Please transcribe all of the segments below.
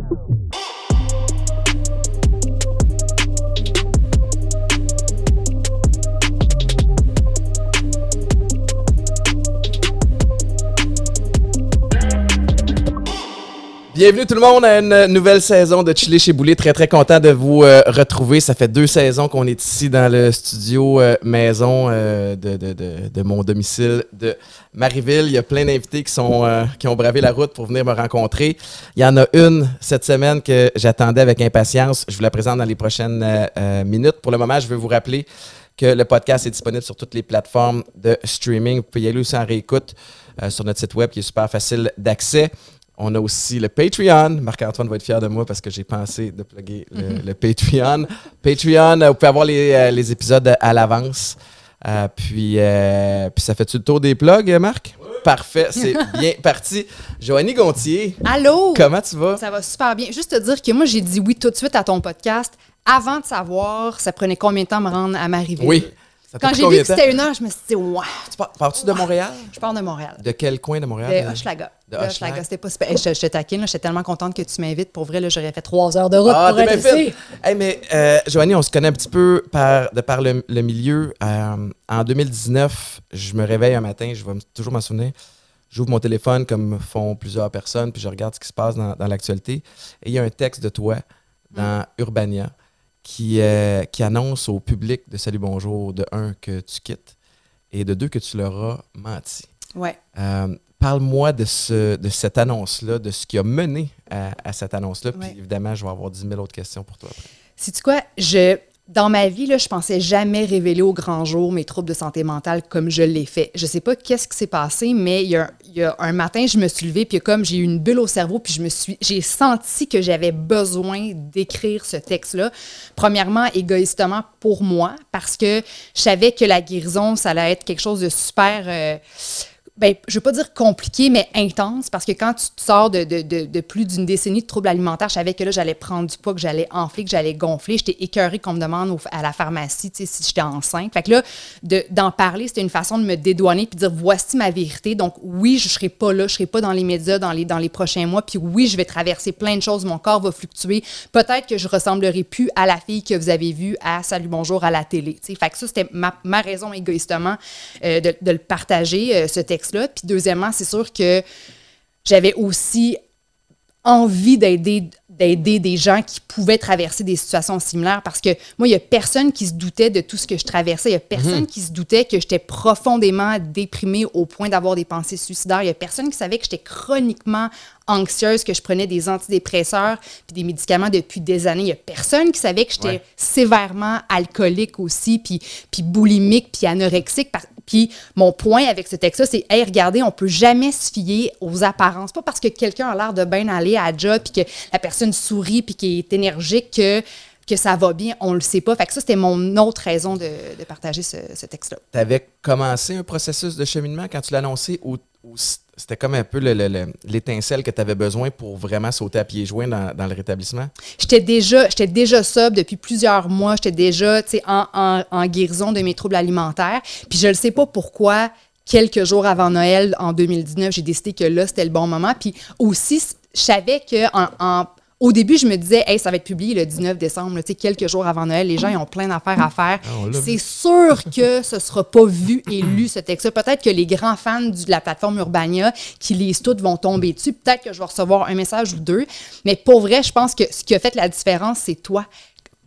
Show. Bienvenue tout le monde à une nouvelle saison de Chili chez Boulet. Très très content de vous euh, retrouver. Ça fait deux saisons qu'on est ici dans le studio euh, maison euh, de, de, de, mon domicile de Marieville. Il y a plein d'invités qui qui ont bravé la route pour venir me rencontrer. Il y en a une cette semaine que j'attendais avec impatience. Je vous la présente dans les prochaines minutes. Pour le moment, je veux vous rappeler que le podcast est disponible sur toutes les plateformes de streaming. Vous pouvez y aller aussi en réécoute sur notre site web qui est super facile d'accès. On a aussi le Patreon. Marc-Antoine va être fier de moi parce que j'ai pensé de plugger le, le Patreon. Patreon, euh, vous pouvez avoir les, euh, les épisodes à l'avance. Euh, puis, euh, puis ça fait-tu le tour des plugs, Marc? Parfait, c'est bien parti. Joanie Gontier, Allô? comment tu vas? Ça va super bien. Juste te dire que moi, j'ai dit oui tout de suite à ton podcast avant de savoir ça prenait combien de temps me rendre à Marieville? Oui. Ça Quand j'ai vu que c'était une heure, je me suis dit, ouais, Tu pars- Pars-tu de Montréal? je pars de Montréal. De quel coin de Montréal? De Hochelaga. De Hochelaga. C'était pas. Hey, je, je te taquine, j'étais tellement contente que tu m'invites. Pour vrai, là, j'aurais fait trois heures de route Ah, pour être ici. Hey, mais euh, Joanie, on se connaît un petit peu par, de par le, le milieu. Euh, en 2019, je me réveille un matin, je vais toujours m'en souvenir. J'ouvre mon téléphone comme font plusieurs personnes, puis je regarde ce qui se passe dans, dans l'actualité. Et il y a un texte de toi dans Urbania qui, euh, qui annonce au public de Salut Bonjour, de un, que tu quittes, et de deux, que tu leur as menti. Ouais. Euh, Parle-moi de, ce, de cette annonce-là, de ce qui a mené à, à cette annonce-là. Puis Ouais. évidemment, je vais avoir 10 000 autres questions pour toi après. Sais-tu quoi? Je, dans ma vie, là, je pensais jamais révéler au grand jour mes troubles de santé mentale comme je l'ai fait. Je sais pas qu'est-ce qui s'est passé, mais il y, a, il y a un matin, je me suis levée, puis comme j'ai eu une bulle au cerveau, puis je me suis, j'ai senti que j'avais besoin d'écrire ce texte-là. Premièrement, égoïstement pour moi, parce que je savais que la guérison, ça allait être quelque chose de super. euh, ben, je veux pas dire compliqué, mais intense, parce que quand tu sors de, de- de- plus d'une décennie de troubles alimentaires, je savais que là, j'allais prendre du poids, que j'allais enfler, que j'allais gonfler. J'étais écœurée qu'on me demande à la pharmacie, si j'étais enceinte. Fait que là, de- d'en parler, c'était une façon de me dédouaner puis de dire, voici ma vérité. Donc, oui, je serai pas là, je serai pas dans les médias dans les, dans les prochains mois, puis oui, je vais traverser plein de choses, mon corps va fluctuer. Peut-être que je ressemblerai plus à la fille que vous avez vue à Salut Bonjour à la télé. Fait que ça, c'était ma, raison égoïstement euh, de, le partager, euh, ce Puis deuxièmement, c'est sûr que j'avais aussi envie d'aider d'aider des gens qui pouvaient traverser des situations similaires parce que moi, il y a personne qui se doutait de tout ce que je traversais. Il y a personne qui se doutait que j'étais profondément déprimée au point d'avoir des pensées suicidaires. Il y a personne qui savait que j'étais chroniquement anxieuse, que je prenais des antidépresseurs puis des médicaments depuis des années. Il y a personne qui savait que j'étais Ouais. sévèrement alcoolique aussi, puis, puis boulimique, puis anorexique. Puis mon point avec ce texte-là, c'est, hey, regardez, on peut jamais se fier aux apparences. Pas parce que quelqu'un a l'air de bien aller à la job, puis que la personne sourit, puis qu'il est énergique, que, que ça va bien. On le sait pas. Fait que ça, c'était mon autre raison de, partager ce, texte-là. Tu avais commencé un processus de cheminement quand tu annoncé ou, c'était comme un peu le- le- le- l'étincelle que tu avais besoin pour vraiment sauter à pieds joints dans, dans le rétablissement? J'étais déjà, j'étais déjà sobre depuis plusieurs mois. J'étais déjà, en, guérison de mes troubles alimentaires. Puis je ne sais pas pourquoi, quelques jours avant Noël, en 2019, j'ai décidé que là, c'était le bon moment. Puis aussi, je savais que en, en- au début, je me disais, hey, ça va être publié le 19 décembre, là, tu sais, quelques jours avant Noël. Les gens, ils ont plein d'affaires à faire. Ah, C'est sûr que ce sera pas vu et lu, ce texte-là. Peut-être que les grands fans du- de la plateforme Urbania qui lisent tout vont tomber dessus. Peut-être que je vais recevoir un message ou deux. Mais pour vrai, je pense que ce qui a fait la différence, c'est toi.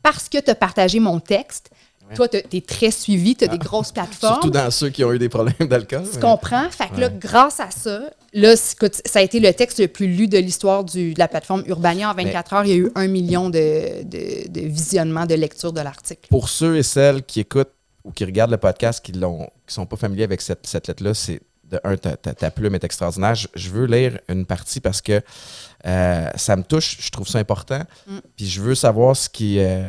Parce que tu as partagé mon texte, toi, tu es très suivi, tu as des grosses plateformes. Ah. Surtout dans ceux qui ont eu des problèmes d'alcool. Tu mais- comprends? Fait que là, grâce à ça, là, ça a été le texte le plus lu de l'histoire de la plateforme Urbania. En 24 heures, il y a eu un million de, de, de visionnements, de lectures de l'article. Pour ceux et celles qui écoutent ou qui regardent le podcast qui ne sont pas familiers avec cette, cette lettre-là, c'est de un, ta, ta- ta plume est extraordinaire. Je, je veux lire une partie parce que euh, ça me touche, je trouve ça important. Mm. Puis je veux savoir ce qui, euh,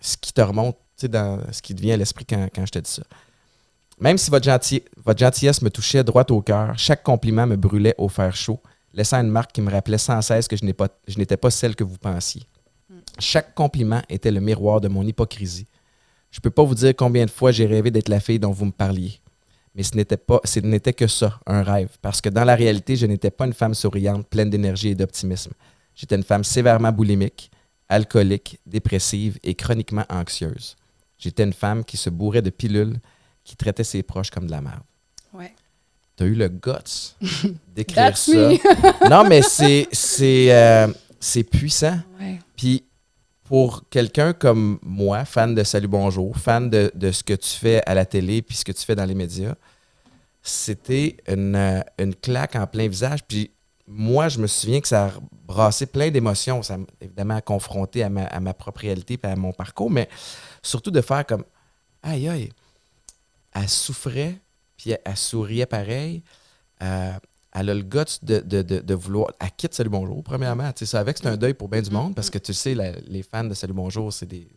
ce qui te remonte, sais, dans ce qui te vient à l'esprit quand, quand je te dis ça. Même si votre, gentil- votre gentillesse me touchait droit au cœur, chaque compliment me brûlait au fer chaud, laissant une marque qui me rappelait sans cesse que je n'ai pas- je n'étais pas celle que vous pensiez. Chaque compliment était le miroir de mon hypocrisie. Je ne peux pas vous dire combien de fois j'ai rêvé d'être la fille dont vous me parliez. Mais ce n'était pas, ce n'était que ça, un rêve. Parce que dans la réalité, je n'étais pas une femme souriante, pleine d'énergie et d'optimisme. J'étais une femme sévèrement boulimique, alcoolique, dépressive et chroniquement anxieuse. J'étais une femme qui se bourrait de pilules, qui traitait ses proches comme de la merde. Ouais. T'as eu le guts d'écrire ça? non, mais c'est c'est euh, c'est puissant. Ouais. Puis pour quelqu'un comme moi, fan de Salut Bonjour, fan de, de ce que tu fais à la télé puis ce que tu fais dans les médias, c'était une, euh, une claque en plein visage. Puis moi, je me souviens que ça a brassé plein d'émotions. Ça m'a évidemment confronté à ma, à ma propre réalité et à mon parcours, mais surtout de faire comme aïe aïe, elle souffrait, puis elle, elle souriait pareil. Euh, elle a le guts de, de, de, de vouloir. Elle quitte Salut Bonjour, premièrement. Tu sais, ça avec, c'est un deuil pour bien du monde parce que tu sais, la- les fans de Salut Bonjour, c'est des,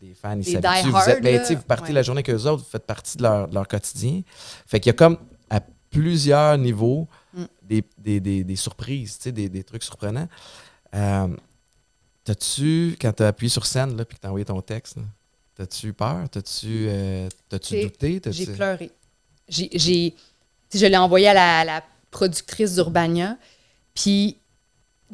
des fans, ils s'habituent. Vous, êtes- ben, là. tu sais, vous partez Ouais. la journée qu'eux autres, vous faites partie de leur, leur quotidien. Fait qu'il y a comme à plusieurs niveaux Mm. des, des, des, des surprises, tu sais, des, des trucs surprenants. Euh, T'as-tu, quand t'as appuyé sur scène là, puis que t'as envoyé ton texte, là, t'as-tu eu peur? T'as-tu euh, douté? J'ai pleuré. Sais, je l'ai envoyé à la, la productrice d'Urbania. Puis,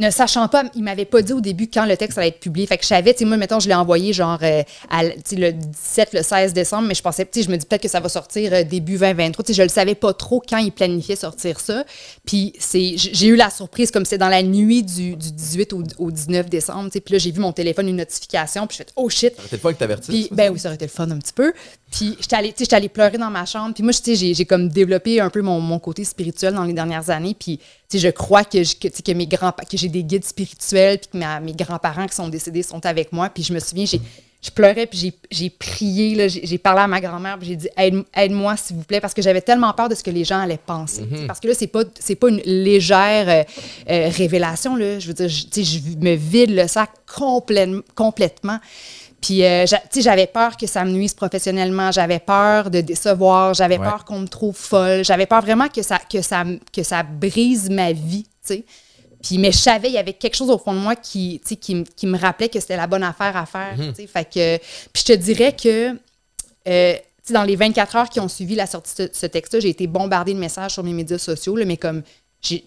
ne sachant pas, il m'avait pas dit au début quand le texte allait être publié. Fait que je savais, tu sais, moi, mettons, je l'ai envoyé genre euh, à le 17, le 16 décembre, mais je pensais, tu sais, je me dis peut-être que ça va sortir euh, début 2023. Tu sais, je le savais pas trop quand il planifiait sortir ça. Puis, c'est, j'ai eu la surprise comme c'est dans la nuit du, du 18 au, au 19 décembre. tu sais. Puis là, j'ai vu mon téléphone, une notification, puis je fais, oh shit. Ça aurait été le fun que t'avertisses. Puis, ben oui, ça aurait été le fun un petit peu. Puis, j'étais allée, allée pleurer dans ma chambre. Puis moi, tu sais, j'ai, comme développé un peu mon, mon côté spirituel dans les dernières années. Puis, je crois que, je- que, mes grands que j'ai des guides spirituels, puis que ma- mes grands-parents qui sont décédés sont avec moi. Puis je me souviens, j'ai, je pleurais, puis j'ai, prié, là, j'ai, parlé à ma grand-mère, puis j'ai dit Aide, aide-moi, s'il vous plaît, parce que j'avais tellement peur de ce que les gens allaient penser. sais. Parce que là, c'est pas, c'est pas une légère euh, euh, révélation, là. Je veux dire, je, tu sais, je me vide le sac complètement. complètement. Puis, euh, tu sais, j'avais peur que ça me nuise professionnellement, j'avais peur de décevoir, j'avais Ouais. peur qu'on me trouve folle, j'avais peur vraiment que ça, que ça, que ça brise ma vie, tu sais. Puis, mais je savais, il y avait quelque chose au fond de moi qui, tu sais, qui, qui me rappelait que c'était la bonne affaire à faire, tu sais. Fait que, puis je te dirais que, euh, tu sais, dans les 24 heures qui ont suivi la sortie de ce, ce texte-là, j'ai été bombardée de messages sur mes médias sociaux, là, mais comme, j'ai,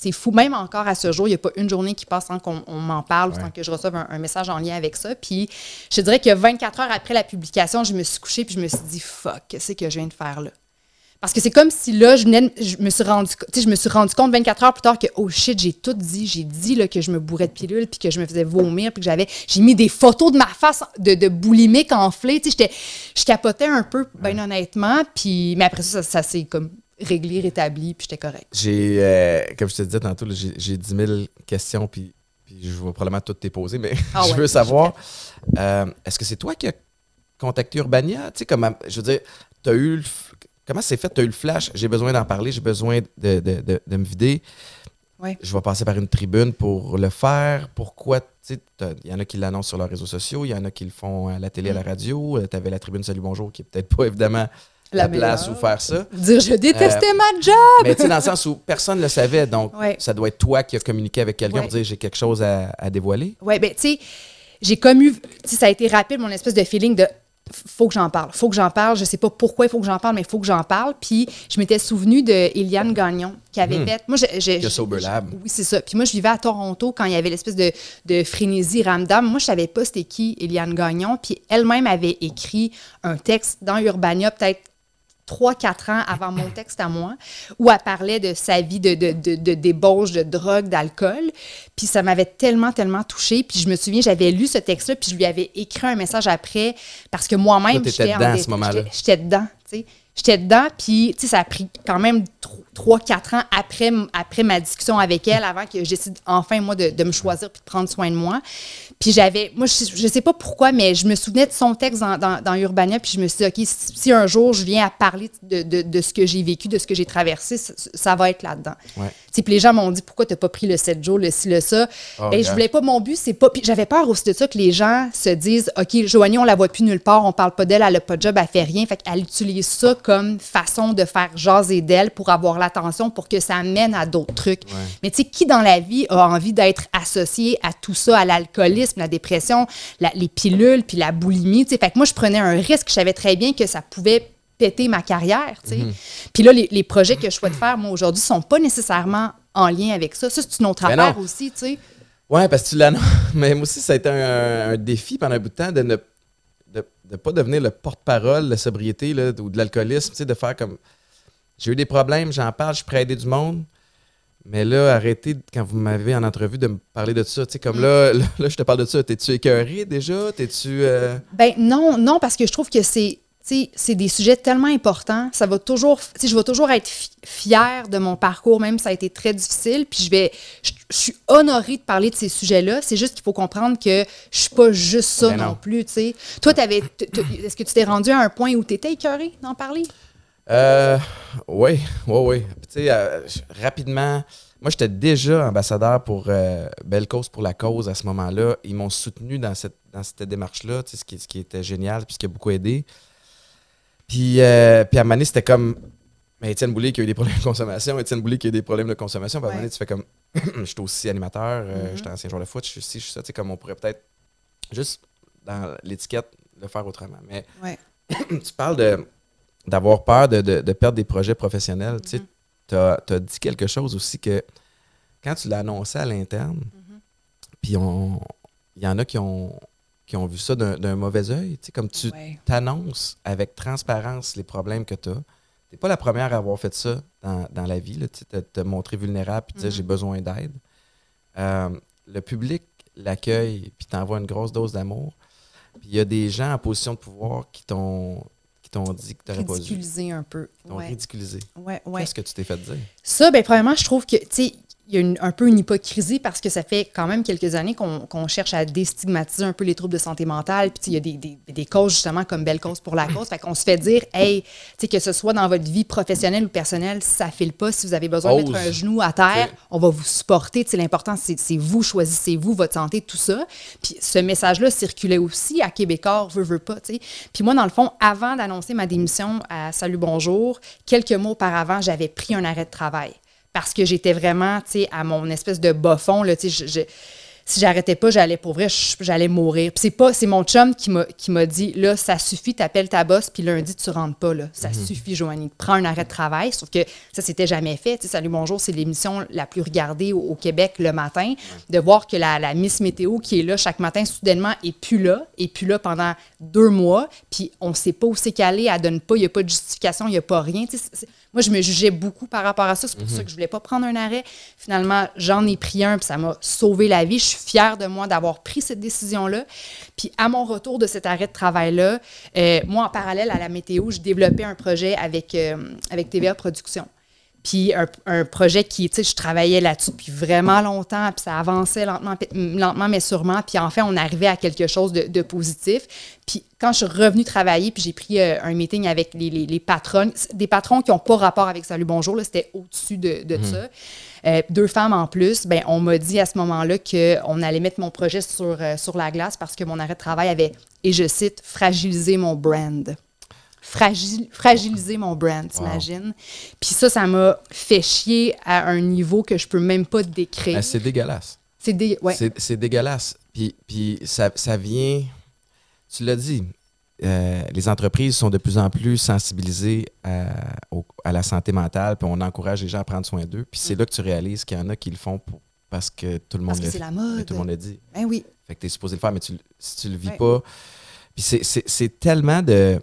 c'est fou, même encore à ce jour, il n'y a pas une journée qui passe sans qu'on on m'en parle, Ouais. sans que je reçoive un, un message en lien avec ça. Puis je te dirais que 24 heures après la publication, je me suis couchée puis je me suis dit fuck, qu'est-ce que je viens de faire là? Parce que c'est comme si là, je, venais je me suis rendu, je me suis rendu compte 24 heures plus tard que oh shit, j'ai tout dit, j'ai dit là, que je me bourrais de pilules puis que je me faisais vomir puis que j'avais, j'ai mis des photos de ma face de, de boulimique enflée, tu sais, j'étais, je capotais un peu, ben honnêtement, puis mais après ça, ça, ça s'est comme réglé, rétabli puis j'étais correct. J'ai, euh, comme je te disais tantôt, j'ai j'ai 10 000 questions, puis, puis je vais probablement toutes les poser, mais Ah je ouais, veux savoir, euh, est-ce que c'est toi qui as contacté Urbania? Tu sais, comme, je veux dire, tu as eu le comment c'est fait? Tu as eu le flash, j'ai besoin d'en parler, j'ai besoin de, de- de- de me vider. Ouais. Je vais passer par une tribune pour le faire. Pourquoi? Il y en a qui l'annoncent sur leurs réseaux sociaux, il y en a qui le font à la télé, à la radio. Tu avais la tribune Salut Bonjour, qui est peut-être pas évidemment la, La place où faire ça. Dire je détestais ma job! Mais tu sais, dans le sens où personne ne le savait, donc Ouais. ça doit être toi qui as communiqué avec quelqu'un Ouais. pour dire j'ai quelque chose à, à dévoiler. Ouais, ben, tu sais, j'ai comme eu. Ça a été rapide, mon espèce de feeling de. Faut que j'en parle. Faut que j'en parle. Je sais pas pourquoi il faut que j'en parle, mais il faut que j'en parle. Puis, je m'étais souvenu de Eliane Gagnon qui avait fait. Moi, je- Sober Lab. Oui, c'est ça. Puis moi, je vivais à Toronto quand il y avait l'espèce de, de frénésie ramdam. Moi, je savais pas c'était qui Eliane Gagnon. Puis elle-même avait écrit un texte dans Urbania, peut-être 3-4 ans avant mon texte à moi, où elle parlait de sa vie de, de, de, de débauche, de drogue, d'alcool. Puis ça m'avait tellement, tellement touchée. Puis je me souviens, j'avais lu ce texte-là, puis je lui avais écrit un message après, parce que moi-même, j'étais dedans à ce moment-là. J'étais dedans, tu sais. J'étais dedans, puis tu sais, ça a pris quand même 3-4 ans après, après ma discussion avec elle, avant que je décide enfin, moi, de, de me choisir puis de prendre soin de moi. Puis j'avais, moi, je, je sais pas pourquoi, mais je me souvenais de son texte dans, dans, dans Urbania, puis je me suis dit, OK, si, si un jour je viens à parler de, de, de ce que j'ai vécu, de ce que j'ai traversé, ça, ça va être là-dedans. Ouais. Puis les gens m'ont dit, pourquoi t'as pas pris le 7 jours, le ci, le ça? Oh, ben, je voulais pas, mon but, c'est pas. Puis j'avais peur aussi de ça que les gens se disent, OK, Joanie, on la voit plus nulle part, on parle pas d'elle, elle a pas de job, elle fait rien. Fait qu'elle utilise ça comme façon de faire jaser d'elle pour avoir l'attention, pour que ça mène à d'autres trucs. Mais tu sais, qui dans la vie a envie d'être associé à tout ça, à l'alcoolisme, la dépression, la- les pilules, puis la boulimie, tu sais? Fait que moi, je prenais un risque, je savais très bien que ça pouvait péter ma carrière, tu sais? Puis là, les, les projets que je souhaite faire, moi, aujourd'hui, sont pas nécessairement en lien avec ça. Ça, c'est une autre Ben affaire aussi, tu sais? Ouais, parce que tu l'annonces. Mais moi aussi, ça a été un, un défi pendant un bout de temps de ne de, pas devenir le porte-parole de la sobriété là, ou de l'alcoolisme, tu sais, de faire comme. J'ai eu des problèmes, j'en parle, je suis prêt à aider du monde. Mais là, arrêtez, quand vous m'avez en entrevue, de me parler de ça. Tu sais, comme là, là, là, je te parle de ça. T'es-tu écœuré déjà? T'es-tu. euh, Ben non, non, parce que je trouve que c'est, c'est des sujets tellement importants. Ça va toujours, je vais toujours être fi- fière de mon parcours, même si ça a été très difficile. Puis je vais, je, je suis honorée de parler de ces sujets-là. C'est juste qu'il faut comprendre que je suis pas juste ça Ben non. non. plus, tu sais. Toi, t'avais, est-ce que tu t'es rendu à un point où tu étais écœuré d'en parler? Euh, oui, oui, oui. Tu sais, euh, rapidement, moi, j'étais déjà ambassadeur pour euh, Belle Cause pour la cause à ce moment-là. Ils m'ont soutenu dans cette, dans cette démarche-là, tu sais, ce, qui, ce qui était génial, puis ce qui a beaucoup aidé. Puis, euh, puis à un moment donné, c'était comme. Mais Étienne Boulay qui a eu des problèmes de consommation, Étienne Boulay qui a eu des problèmes de consommation. Puis à un moment donné, tu fais comme. Je suis aussi animateur, euh, Mhm. j'étais ancien joueur de foot, je suis ci, je suis ça. Tu sais, comme on pourrait peut-être juste dans l'étiquette le faire autrement. Mais Ouais. tu parles de d'avoir peur de, de- de perdre des projets professionnels. Tu sais, tu as, dit quelque chose aussi que quand tu l'as annoncé à l'interne, puis on il y en a qui ont, qui ont vu ça d'un mauvais œil. Tu sais, comme tu Ouais. t'annonces avec transparence les problèmes que tu as. Tu n'es pas la première à avoir fait ça dans, dans la vie, là, tu sais, te, te montrer vulnérable puis dire Mhm. j'ai besoin d'aide. Euh, le public l'accueille puis t'envoie une grosse dose d'amour. Puis il y a des gens en position de pouvoir qui t'ont qui t'ont dit que tu n'aurais pas dû. Ridiculisé un peu. Qui t'ont Ouais. ridiculisé. Ouais, ouais. Qu'est-ce que tu t'es fait dire? Ça, ben, premièrement, je trouve que, tu sais, il y a une- un peu une hypocrisie parce que ça fait quand même quelques années qu'on cherche à déstigmatiser un peu les troubles de santé mentale. Puis, il y a des, des, des causes, justement, comme Belle Cause pour la cause. Fait qu'on se fait dire, hey, que ce soit dans votre vie professionnelle ou personnelle, si ça file pas, si vous avez besoin de mettre un genou à terre, on va vous supporter. L'important, c'est vous, choisissez-vous votre santé, tout ça. Puis, ce message-là circulait aussi à Québécois, veut, veut pas. Puis, moi, dans le fond, avant d'annoncer ma démission à Salut Bonjour, quelques mois auparavant, j'avais pris un arrêt de travail parce que j'étais vraiment, tu sais, à mon espèce de bas fond, là, tu sais, je- je- si j'arrêtais pas, j'allais pour vrai, j'allais mourir. Puis c'est pas, c'est mon chum qui m'a, qui m'a dit, là, ça suffit, t'appelles ta boss, puis lundi, tu rentres pas, là. Ça suffit, Joanie. Prends un arrêt de travail. Sauf que ça, c'était jamais fait. Tu sais, Salut, bonjour, c'est l'émission la plus regardée au, au Québec le matin. De voir que la, la Miss Météo qui est là chaque matin, soudainement, est plus là, est plus là pendant deux mois, puis on sait pas où c'est calé, elle donne pas, il y a pas de justification, il y a pas rien. Tu sais, moi, je me jugeais beaucoup par rapport à ça. C'est pour ça que je voulais pas prendre un arrêt. Finalement, j'en ai pris un, puis ça m'a sauvé la vie. Je suis fière de moi d'avoir pris cette décision-là. Puis à mon retour de cet arrêt de travail-là, euh, moi, en parallèle à la météo, je développais un projet avec, euh, avec TVA Productions. Puis un, un projet qui, tu sais, je travaillais là-dessus depuis vraiment longtemps, puis ça avançait lentement, pi- lentement mais sûrement. Puis enfin, on arrivait à quelque chose de, de positif. Puis quand je suis revenue travailler, puis j'ai pris euh, un meeting avec les, les, les patronnes, des patrons qui n'ont pas rapport avec Salut Bonjour, c'était au-dessus de, de ça. Euh, deux femmes en plus, ben, on m'a dit à ce moment-là qu'on allait mettre mon projet sur, euh, sur la glace parce que mon arrêt de travail avait, et je cite, fragilisé mon brand. Fragil- fragiliser mon brand, t'imagines? Puis ça, ça m'a fait chier à un niveau que je peux même pas décrire. Ah, c'est dégueulasse. C'est dé- ouais. Dégueulasse. Puis, puis ça, ça vient. Tu l'as dit, euh, les entreprises sont de plus en plus sensibilisées à, au- à la santé mentale, puis on encourage les gens à prendre soin d'eux. Puis c'est là que tu réalises qu'il y en a qui le font pour- parce que tout le monde Parce que le la mode. Tout le monde le dit. Ben oui. Fait que tu es supposé le faire, mais tu, si tu le vis Ouais. pas. Puis c'est tellement de,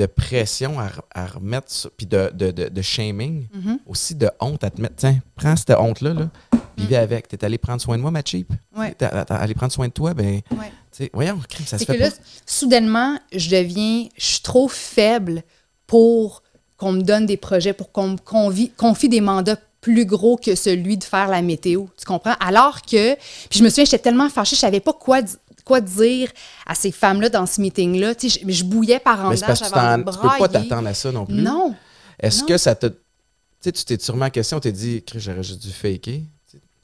de pression à, re- à remettre, sur- puis de, de, de, de shaming, Mhm. aussi de honte à te mettre. Tiens, prends cette honte-là, là, puis vis avec. T'es allé prendre soin de moi, ma cheap. Ouais. T'es allé prendre soin de toi, ben, Ouais. voyons, ça se C'est fait que là, soudainement, je deviens, je suis trop faible pour qu'on me donne des projets, pour qu'on me confie des mandats plus gros que celui de faire la météo. Tu comprends? Alors que, puis je me souviens, j'étais tellement fâchée, je savais pas quoi, di- quoi dire à ces femmes-là dans ce meeting-là? Je, je bouillais par en Mais que tu tu peux pas t'attendre à ça non plus. Non. Est-ce que ça te. Tu sais, tu t'es sûrement en question, tu t'es dit, j'aurais juste dû faker.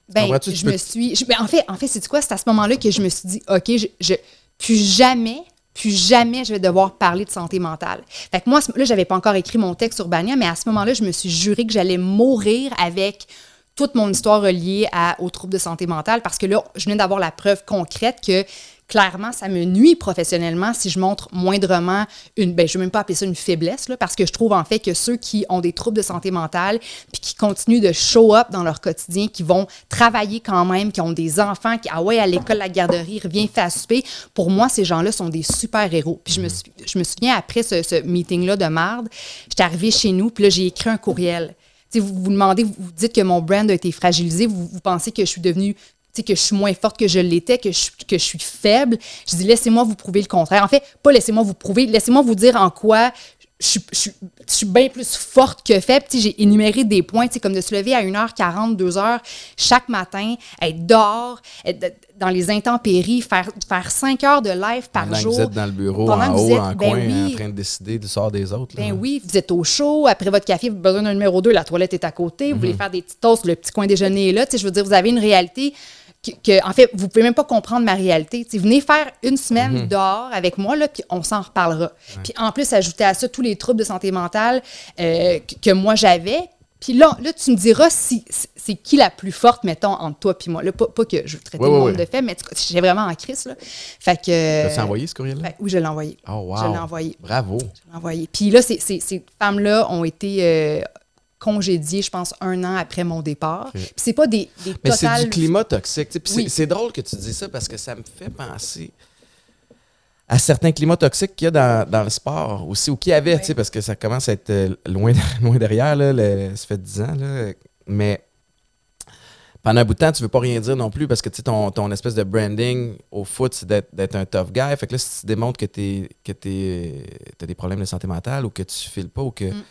Ben? Tu je peux- me suis. je- ben, en fait, en fait c'est quoi? C'est à ce moment-là que je me suis dit, OK, je, je- plus jamais, plus jamais je vais devoir parler de santé mentale. Fait que moi, là, j'avais pas encore écrit mon texte sur Bania, mais à ce moment-là, je me suis juré que j'allais mourir avec toute mon histoire reliée à, aux troubles de santé mentale parce que là, je venais d'avoir la preuve concrète que clairement, ça me nuit professionnellement si je montre moindrement une, ben, je ne vais même pas appeler ça une faiblesse, là, parce que je trouve en fait que ceux qui ont des troubles de santé mentale, puis qui continuent de show up dans leur quotidien, qui vont travailler quand même, qui ont des enfants, qui, ah ouais, à l'école, la garderie, revient faire souper, pour moi, ces gens-là sont des super-héros. Puis je me, je me souviens, après ce, ce meeting-là de marde, j'étais arrivée chez nous, puis là, j'ai écrit un courriel. vous vous demandez, vous, dites que mon brand a été fragilisé, vous, vous pensez que je suis devenue que je suis moins forte que je l'étais, que je, que je suis faible. Je dis, laissez-moi vous prouver le contraire. En fait, pas laissez-moi vous prouver, laissez-moi vous dire en quoi je, je, je, suis bien plus forte que faible. J'ai énuméré des points, comme de se lever à 1h40, 2h chaque matin, être dehors, être dans les intempéries, faire, faire 5 heures de live par pendant jour. Que vous êtes dans le bureau, en haut, en ben coin, oui, en train de décider du sort des autres. Ben oui, vous êtes au chaud, après votre café, vous avez besoin d'un numéro 2, la toilette est à côté, vous voulez mhm. faire des petits toasts, le petit coin déjeuner est là. Je veux dire, vous avez une réalité que, en fait, vous pouvez même pas comprendre ma réalité. venez faire une semaine mhm. dehors avec moi, là, puis on s'en reparlera. Puis en plus, ajouter à ça tous les troubles de santé mentale euh, que, moi j'avais. Puis là, là, tu me diras si c'est qui la plus forte, mettons, entre toi et moi. Là, pas, que je veux traiter le monde de fait, mais j'ai vraiment en crise. Là. Fait que. Envoyé ce courriel-là? oui, je l'ai envoyé. Oh, wow. Je l'ai envoyé. Bravo. Je l'ai envoyé. Puis là, ces, femmes-là ont été. Euh, congédié, je pense, un an après mon départ. Puis c'est pas des, des Mais c'est du climat toxique. C'est drôle que tu dis ça parce que ça me fait penser à certains climats toxiques qu'il y a dans, dans, le sport aussi, ou qu'il y avait, parce que ça commence à être euh, loin, loin derrière, là, ça fait 10 ans. Là, mais pendant un bout de temps, tu veux pas rien dire non plus parce que ton, ton espèce de branding au foot, c'est d'être un tough guy. Fait que là, si tu démontres que tu as des problèmes de santé mentale ou que tu files pas ou que. Mm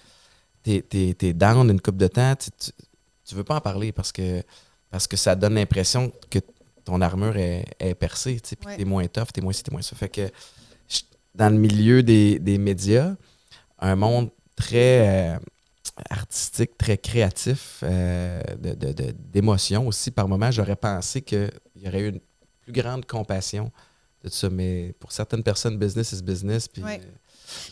t'es es, down une coupe de temps, tu, tu, veux pas en parler parce que, parce que ça donne l'impression que ton armure est, percée, tu sais, t'es moins tough, t'es moins ci, t'es moins ça. Fait que dans le milieu des, médias, un monde très euh, artistique, très créatif, euh, d'émotions aussi, par moment, j'aurais pensé qu'il y aurait eu une plus grande compassion de ça. Mais pour certaines personnes, business is business. Puis, euh,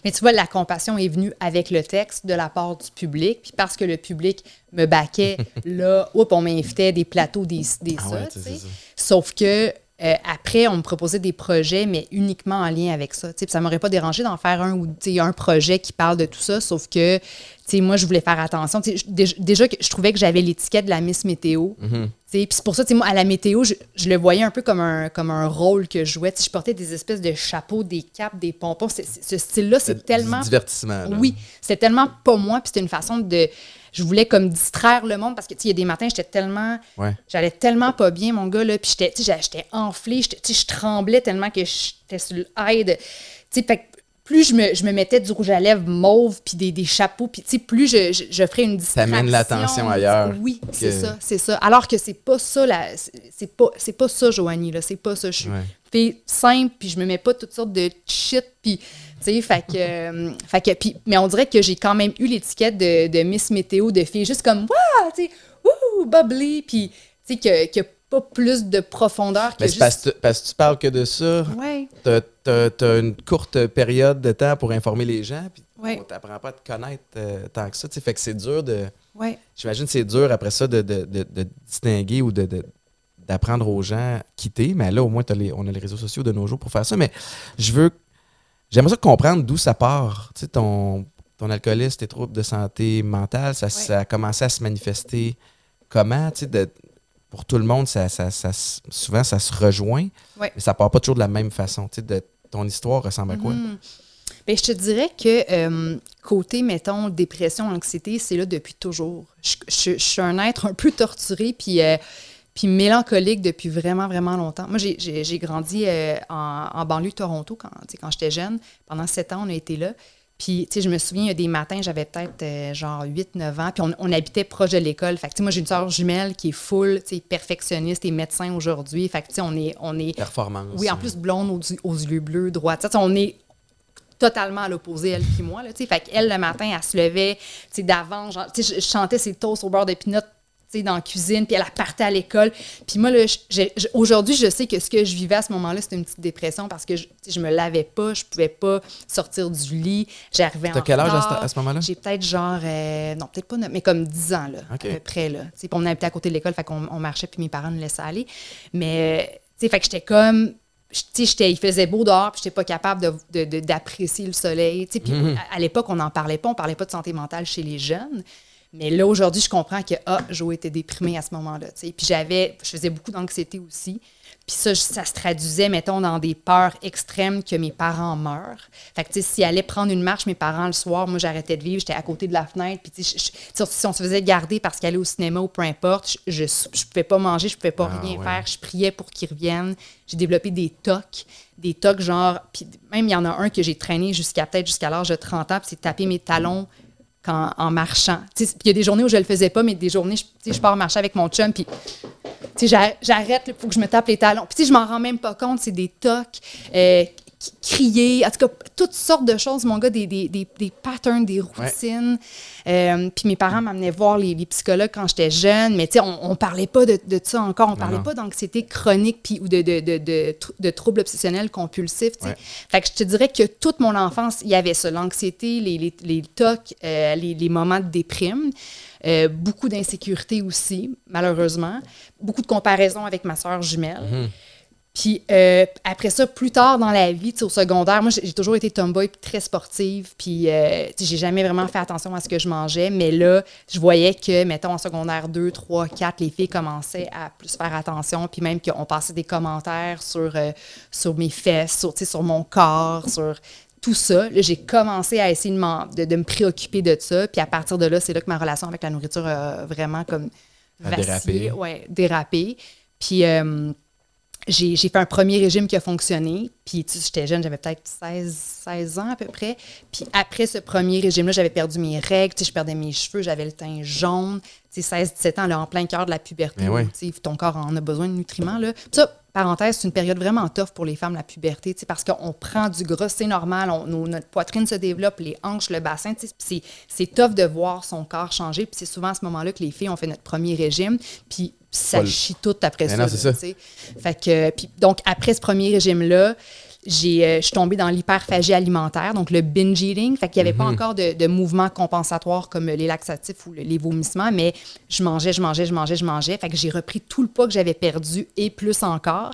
mais tu vois, la compassion est venue avec le texte de la part du public. Puis parce que le public me baquait, là, on m'invitait des plateaux, des, des ah ça, Sauf que euh, après, on me proposait des projets, mais uniquement en lien avec ça. Ça ne m'aurait pas dérangé d'en faire un ou un projet qui parle de tout ça, sauf que moi, je voulais faire attention. déjà, je trouvais que j'avais l'étiquette de la Miss Météo. Mm-hmm. Puis c'est pour ça, moi, à la météo, je, le voyais un peu comme un, comme un rôle que je jouais. je portais des espèces de chapeaux, des capes, des pompons. ce style-là, c'est tellement. divertissement. Oui, c'est tellement pas moi. Puis c'était une façon de je voulais comme distraire le monde parce que, tu il y a des matins, j'étais tellement. J'allais tellement pas bien, mon gars, là. Puis j'étais enflée, je tremblais tellement que j'étais sur le hide. Tu sais, plus je me, je me, mettais du rouge à lèvres mauve puis des, des chapeaux, puis plus je, je, je, ferais une distraction. Ça mène l'attention ailleurs. Oui, c'est ça, c'est ça. Alors que c'est pas ça, c'est pas, pas ça, Joanie, là, c'est pas ça. Je suis simple, puis je me mets pas toutes sortes de shit, puis fait que, euh, fait que puis, mais on dirait que j'ai quand même eu l'étiquette de, de, Miss Météo de filles juste comme waouh, tu sais, wouh, bubbly, puis tu sais que, que pas plus de profondeur que mais juste... parce, parce, que tu parles que de ça. Ouais. T'as as, une courte période de temps pour informer les gens, puis ouais. on t'apprend pas à te connaître euh, tant que ça. sais fait que c'est dur de. Ouais. J'imagine que c'est dur après ça de, de, de, de distinguer ou de, d'apprendre aux gens à quitter. Mais là, au moins, les, on a les réseaux sociaux de nos jours pour faire ça. Mais je veux J'aimerais ça comprendre d'où ça part. Tu sais, ton, ton alcoolisme, tes troubles de santé mentale, ça, ça, a commencé à se manifester comment? Tu sais, de, pour tout le monde, ça, ça, souvent, ça se rejoint, mais ça part pas toujours de la même façon. Tu sais, de, ton histoire ressemble à quoi? Mm-hmm. Bien, je te dirais que euh, côté, mettons, dépression, anxiété, c'est là depuis toujours. Je, suis un être un peu torturé, puis euh, puis mélancolique depuis vraiment, vraiment longtemps. Moi, j'ai grandi euh, en, banlieue de Toronto quand, quand j'étais jeune. Pendant sept ans, on a été là. Puis, tu sais, je me souviens, il y a des matins, j'avais peut-être euh, genre 8-9 ans, puis on, habitait proche de l'école. Fait que, tu sais, moi, j'ai une soeur jumelle qui est full, tu sais, perfectionniste et médecin aujourd'hui. Fait que, tu sais, on est, on est... Performance. Oui, en plus, blonde aux, aux yeux bleus, droite. Tu sais, on est totalement à l'opposé, elle puis moi. Là, fait qu'elle, le matin, elle se levait d'avant. Je, je chantais ses toasts au beurre de pinot dans la cuisine, puis elle partait à l'école. Puis moi, aujourd'hui, je sais que ce que je vivais à ce moment-là, c'était une petite dépression parce que je, je me lavais pas, je pouvais pas sortir du lit. J'arrivais en quel âge à ce, moment-là? J'ai peut-être genre, euh, non, peut-être pas, mais comme 10 ans, là, à peu près. Là. Puis on habitait à côté de l'école, fait qu'on on marchait, puis mes parents nous laissaient aller. Mais, tu sais, fait que j'étais comme tu sais, il faisait beau dehors, puis j'étais pas capable d'apprécier de, le soleil. Puis Mhm. à, à l'époque, on n'en parlait pas, on parlait pas de santé mentale chez les jeunes. Mais là, aujourd'hui, je comprends que, ah, Jo était déprimée à ce moment-là. Puis j'avais, je faisais beaucoup d'anxiété aussi. Puis ça, ça se traduisait, mettons, dans des peurs extrêmes que mes parents meurent. Fait que, tu sais, s'ils allaient prendre une marche, mes parents, le soir, moi, j'arrêtais de vivre, j'étais à côté de la fenêtre. Puis, tu sais, si on se faisait garder parce qu'aller au cinéma ou peu importe, je, je, je pouvais pas manger, je pouvais pas Ah, rien ouais. faire. Je priais pour qu'ils reviennent. J'ai développé des tocs. Des tocs, genre, puis même, il y en a un que j'ai traîné jusqu'à peut-être jusqu'à l'âge de 30 ans, puis c'est taper mes talons en marchant. Il y a des journées où je le faisais pas, mais des journées, je, pars marcher avec mon chum, puis j'arrête, il faut que je me tape les talons. Puis, je m'en rends même pas compte, c'est des tocs, euh, crier, en tout cas, toutes sortes de choses, mon gars, des, des, des, des patterns, des routines. Euh, puis mes parents m'amenaient voir les, les psychologues quand j'étais jeune, mais tu sais, on, on parlait pas de, de ça encore, on parlait non. pas d'anxiété chronique puis, ou de, de, de, de, trou- de troubles obsessionnels compulsifs, tu sais. Ouais. Fait que je te dirais que toute mon enfance, il y avait ça, l'anxiété, les, les, les tocs, euh, les, les moments de déprime. Euh, beaucoup d'insécurité aussi, malheureusement. Beaucoup de comparaisons avec ma soeur jumelle. Puis euh, après ça, plus tard dans la vie, au secondaire, moi, j'ai toujours été tomboy très sportive. Puis, euh, j'ai jamais vraiment fait attention à ce que je mangeais. Mais là, je voyais que, mettons, en secondaire 2, 3, 4, les filles commençaient à plus faire attention. Puis même qu'on passait des commentaires sur, euh, sur mes fesses, sur, sur mon corps, sur tout ça. Là, j'ai commencé à essayer de, de, de me préoccuper de ça. Puis à partir de là, c'est là que ma relation avec la nourriture a vraiment comme vacillé. dérapé. Ouais, dérapé. Puis... j'ai j'ai fait un premier régime qui a fonctionné. Puis, tu sais, j'étais jeune, j'avais peut-être 16, 16 ans à peu près. Puis, après ce premier régime-là, j'avais perdu mes règles, tu sais, je perdais mes cheveux, j'avais le teint jaune. Tu sais, 16, 17 ans, là, en plein cœur de la puberté. Ouais. tu sais, ton corps en a besoin de nutriments. Là. Puis Ça, parenthèse, c'est une période vraiment tough pour les femmes, la puberté, tu sais, parce qu'on prend du gras, c'est normal, on- nos- notre poitrine se développe, les hanches, le bassin, tu sais, c'est tough de voir son corps changer. Puis c'est souvent à ce moment-là que les filles ont fait notre premier régime. Puis ça chie tout après Mais ça. non, là, ça. tu sais. Fait que, puis, donc, après ce premier régime-là, j'ai, euh, je suis tombée dans l'hyperphagie alimentaire, donc le binge eating. Fait qu'il n'y avait pas encore de, de mouvement compensatoire comme les laxatifs ou le- les vomissements, mais je mangeais, je mangeais, je mangeais, je mangeais. Fait que j'ai repris tout le poids que j'avais perdu et plus encore.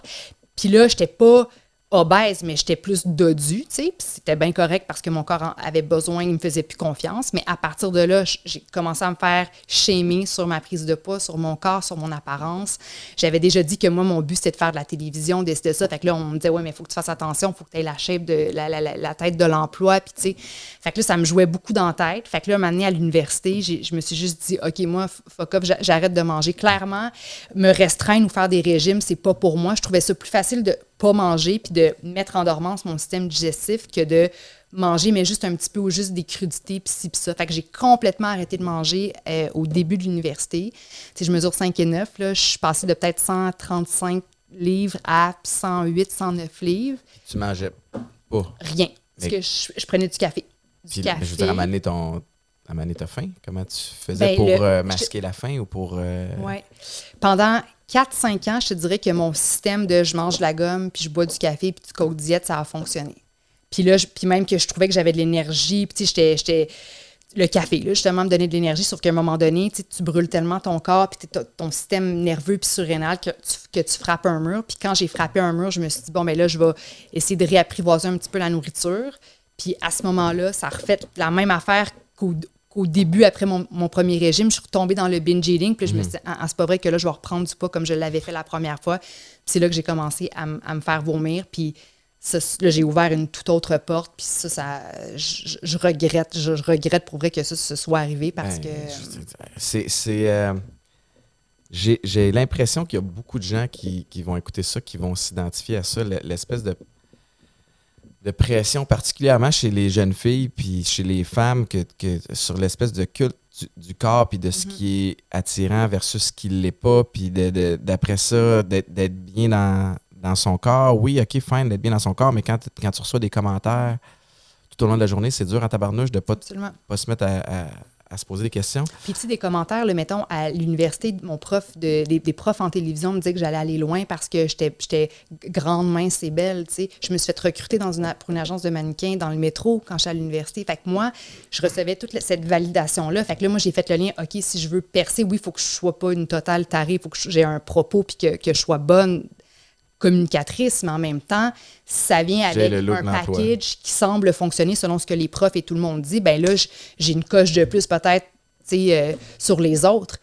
Puis là, j'étais pas obèse, mais j'étais plus dodue, tu sais. C'était bien correct parce que mon corps avait besoin, il me faisait plus confiance. Mais à partir de là, j'ai commencé à me faire shamer sur ma prise de poids, sur mon corps, sur mon apparence. J'avais déjà dit que moi, mon but, c'était de faire de la télévision, de, ça. Fait que là, on me disait, ouais, mais il faut que tu fasses attention, il faut que tu aies la shape de la, la- la- la tête de l'emploi. Puis, tu sais, fait que là, ça me jouait beaucoup dans la tête. Fait que là, m'amener à l'université, je me suis juste dit, OK, moi, fuck off, j'a- j'arrête de manger. Clairement, me restreindre ou faire des régimes, c'est pas pour moi. Je trouvais ça plus facile de pas manger puis de mettre en dormance mon système digestif que de manger, mais juste un petit peu ou juste des crudités puis ci puis ça. Fait que j'ai complètement arrêté de manger euh, au début de l'université. Sais, je mesure 5 et 9, là. Je suis passée de peut-être 135 livres à 108, 109 livres. Tu mangeais pas. Rien. Parce que je, je prenais du café. Du Puis, café. je veux dire, amener ton. Amener ta faim. Comment tu faisais Ben, pour le- euh, je- masquer la faim ou pour. euh, Ouais. Pendant 4-5 ans, je te dirais que mon système de je mange de la gomme, puis je bois du café, puis du coke diète, ça a fonctionné. Puis là, puis même que je trouvais que j'avais de l'énergie, puis j'étais-. Le café, là, justement, me donnait de l'énergie, sauf qu'à un moment donné, tu brûles tellement ton corps, puis ton système nerveux puis surrénal que tu, frappes un mur. Puis quand j'ai frappé un mur, je me suis dit, bon, ben là, je vais essayer de réapprivoiser un petit peu la nourriture. Puis à ce moment-là, ça refait la même affaire qu'au qu'au début, après mon, mon premier régime, je suis retombée dans le binge eating. Puis là, je me suis dit, ah, ah, c'est pas vrai que là, je vais reprendre du poids comme je l'avais fait la première fois. Puis c'est là que j'ai commencé à, à me faire vomir. Puis ça, là, j'ai ouvert une toute autre porte. Puis ça, ça je, je regrette. Je, je regrette pour vrai que ça se soit arrivé parce Ben, que. C'est. c'est, euh, J'ai j'ai l'impression qu'il y a beaucoup de gens qui, qui vont écouter ça, qui vont s'identifier à ça, le- l'espèce de, de pression, particulièrement chez les jeunes filles puis chez les femmes, que, que- sur l'espèce de culte du, du corps puis de ce qui est attirant versus ce qui ne l'est pas, puis de- de- d'après ça, d'être bien dans, dans son corps. Oui, OK, fine, d'être bien dans son corps, mais quand, quand tu reçois des commentaires tout au long de la journée, c'est dur à tabarnouche de ne pas, pas se mettre à, à- à se poser des questions. Puis, tu sais, des commentaires, là, mettons, à l'université, mon prof, de, des, profs en télévision me disaient que j'allais aller loin parce que j'étais grande, mince et belle, tu sais. Je me suis fait recruter dans une, pour une agence de mannequins dans le métro quand j'étais à l'université. Fait que moi, je recevais toute cette validation-là. Fait que là, moi, j'ai fait le lien, OK, si je veux percer, oui, il faut que je sois pas une totale tarée, il faut que j'ai un propos puis que, que je sois bonne communicatrice, mais en même temps, ça vient avec un package qui semble fonctionner selon ce que les profs et tout le monde dit, ben là, j'ai une coche de plus peut-être tu sais, euh, sur les autres.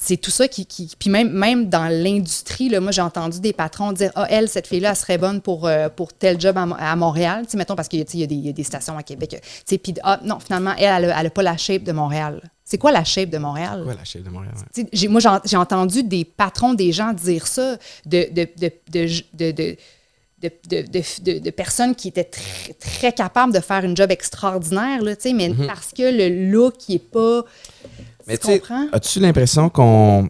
C'est tout ça qui. qui- puis même, même dans l'industrie, là, moi, j'ai entendu des patrons dire Ah, elle, cette fille-là, elle serait bonne pour, euh, pour tel job à, Mo- à Montréal. Tu sais, mettons, parce qu'il y y, a des- stations à Québec. Tu sais, puis ah, non, finalement, elle, elle n'a pas la shape de Montréal. C'est quoi la shape de Montréal? Quoi, la chef de Montréal? ouais. Moi, j'ai entendu des patrons, des gens dire ça, de, de, de, de, de, de- personnes qui étaient très, très capables de faire une job extraordinaire, là, tu sais, mais parce que le look qui est pas. Mais tu as-tu l'impression qu'on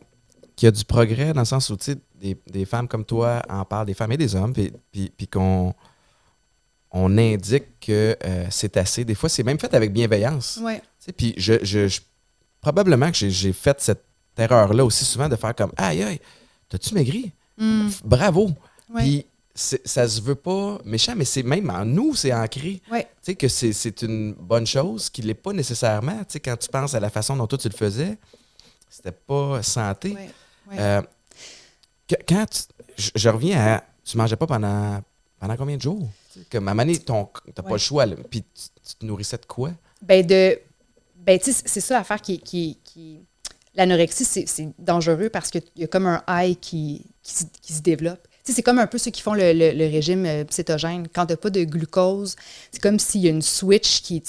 qu'il y a du progrès dans le sens où des, des femmes comme toi en parlent, des femmes et des hommes, puis, puis, puis qu'on on indique que euh, c'est assez. Des fois, c'est même fait avec bienveillance. Ouais. Puis je, je- je- probablement que j'ai- fait cette erreur-là aussi souvent de faire comme Aïe, aïe, t'as-tu maigri? Mm. F- Bravo! Ouais. Puis ça se veut pas méchant, mais c'est même en nous, c'est ancré. Ouais. Tu sais, que c'est une bonne chose, qu'il l'est pas nécessairement. Tu sais, quand tu penses à la façon dont toi tu le faisais, c'était pas santé. Ouais. Ouais. Euh, que- quand tu- je, je reviens à. Tu mangeais pas pendant, pendant combien de jours? Tu Comme à ton- t'as pas le choix. là. Puis tu, tu te nourrissais de quoi? Ben, de. Ben, tu sais, c'est ça l'affaire qui. qui, qui... L'anorexie, c'est dangereux parce qu'il y a comme un high qui, qui, qui se développe. C'est comme un peu ceux qui font le, régime euh, cétogène. Quand tu n'as pas de glucose, c'est comme s'il y a une switch qui,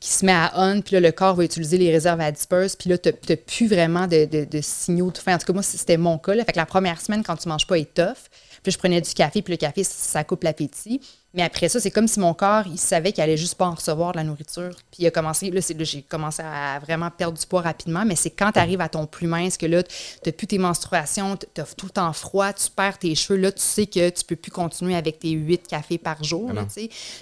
se met à on, puis là, le corps va utiliser les réserves à disperse, puis là, tu n'as plus vraiment de, signaux de. En tout cas, moi, c'était mon cas. Là. Fait que la première semaine, quand tu manges pas, est tough. Puis je prenais du café, puis le café, ça coupe l'appétit. Mais après ça, c'est comme si mon corps, il savait qu'il allait juste pas en recevoir de la nourriture. Puis il a commencé, là, j'ai commencé à vraiment perdre du poids rapidement, mais c'est quand tu arrives à ton plus mince que là, tu n'as plus tes menstruations, tu as tout le temps froid, tu perds tes cheveux, là, tu sais que tu peux plus continuer avec tes 8 cafés par jour. Ah là.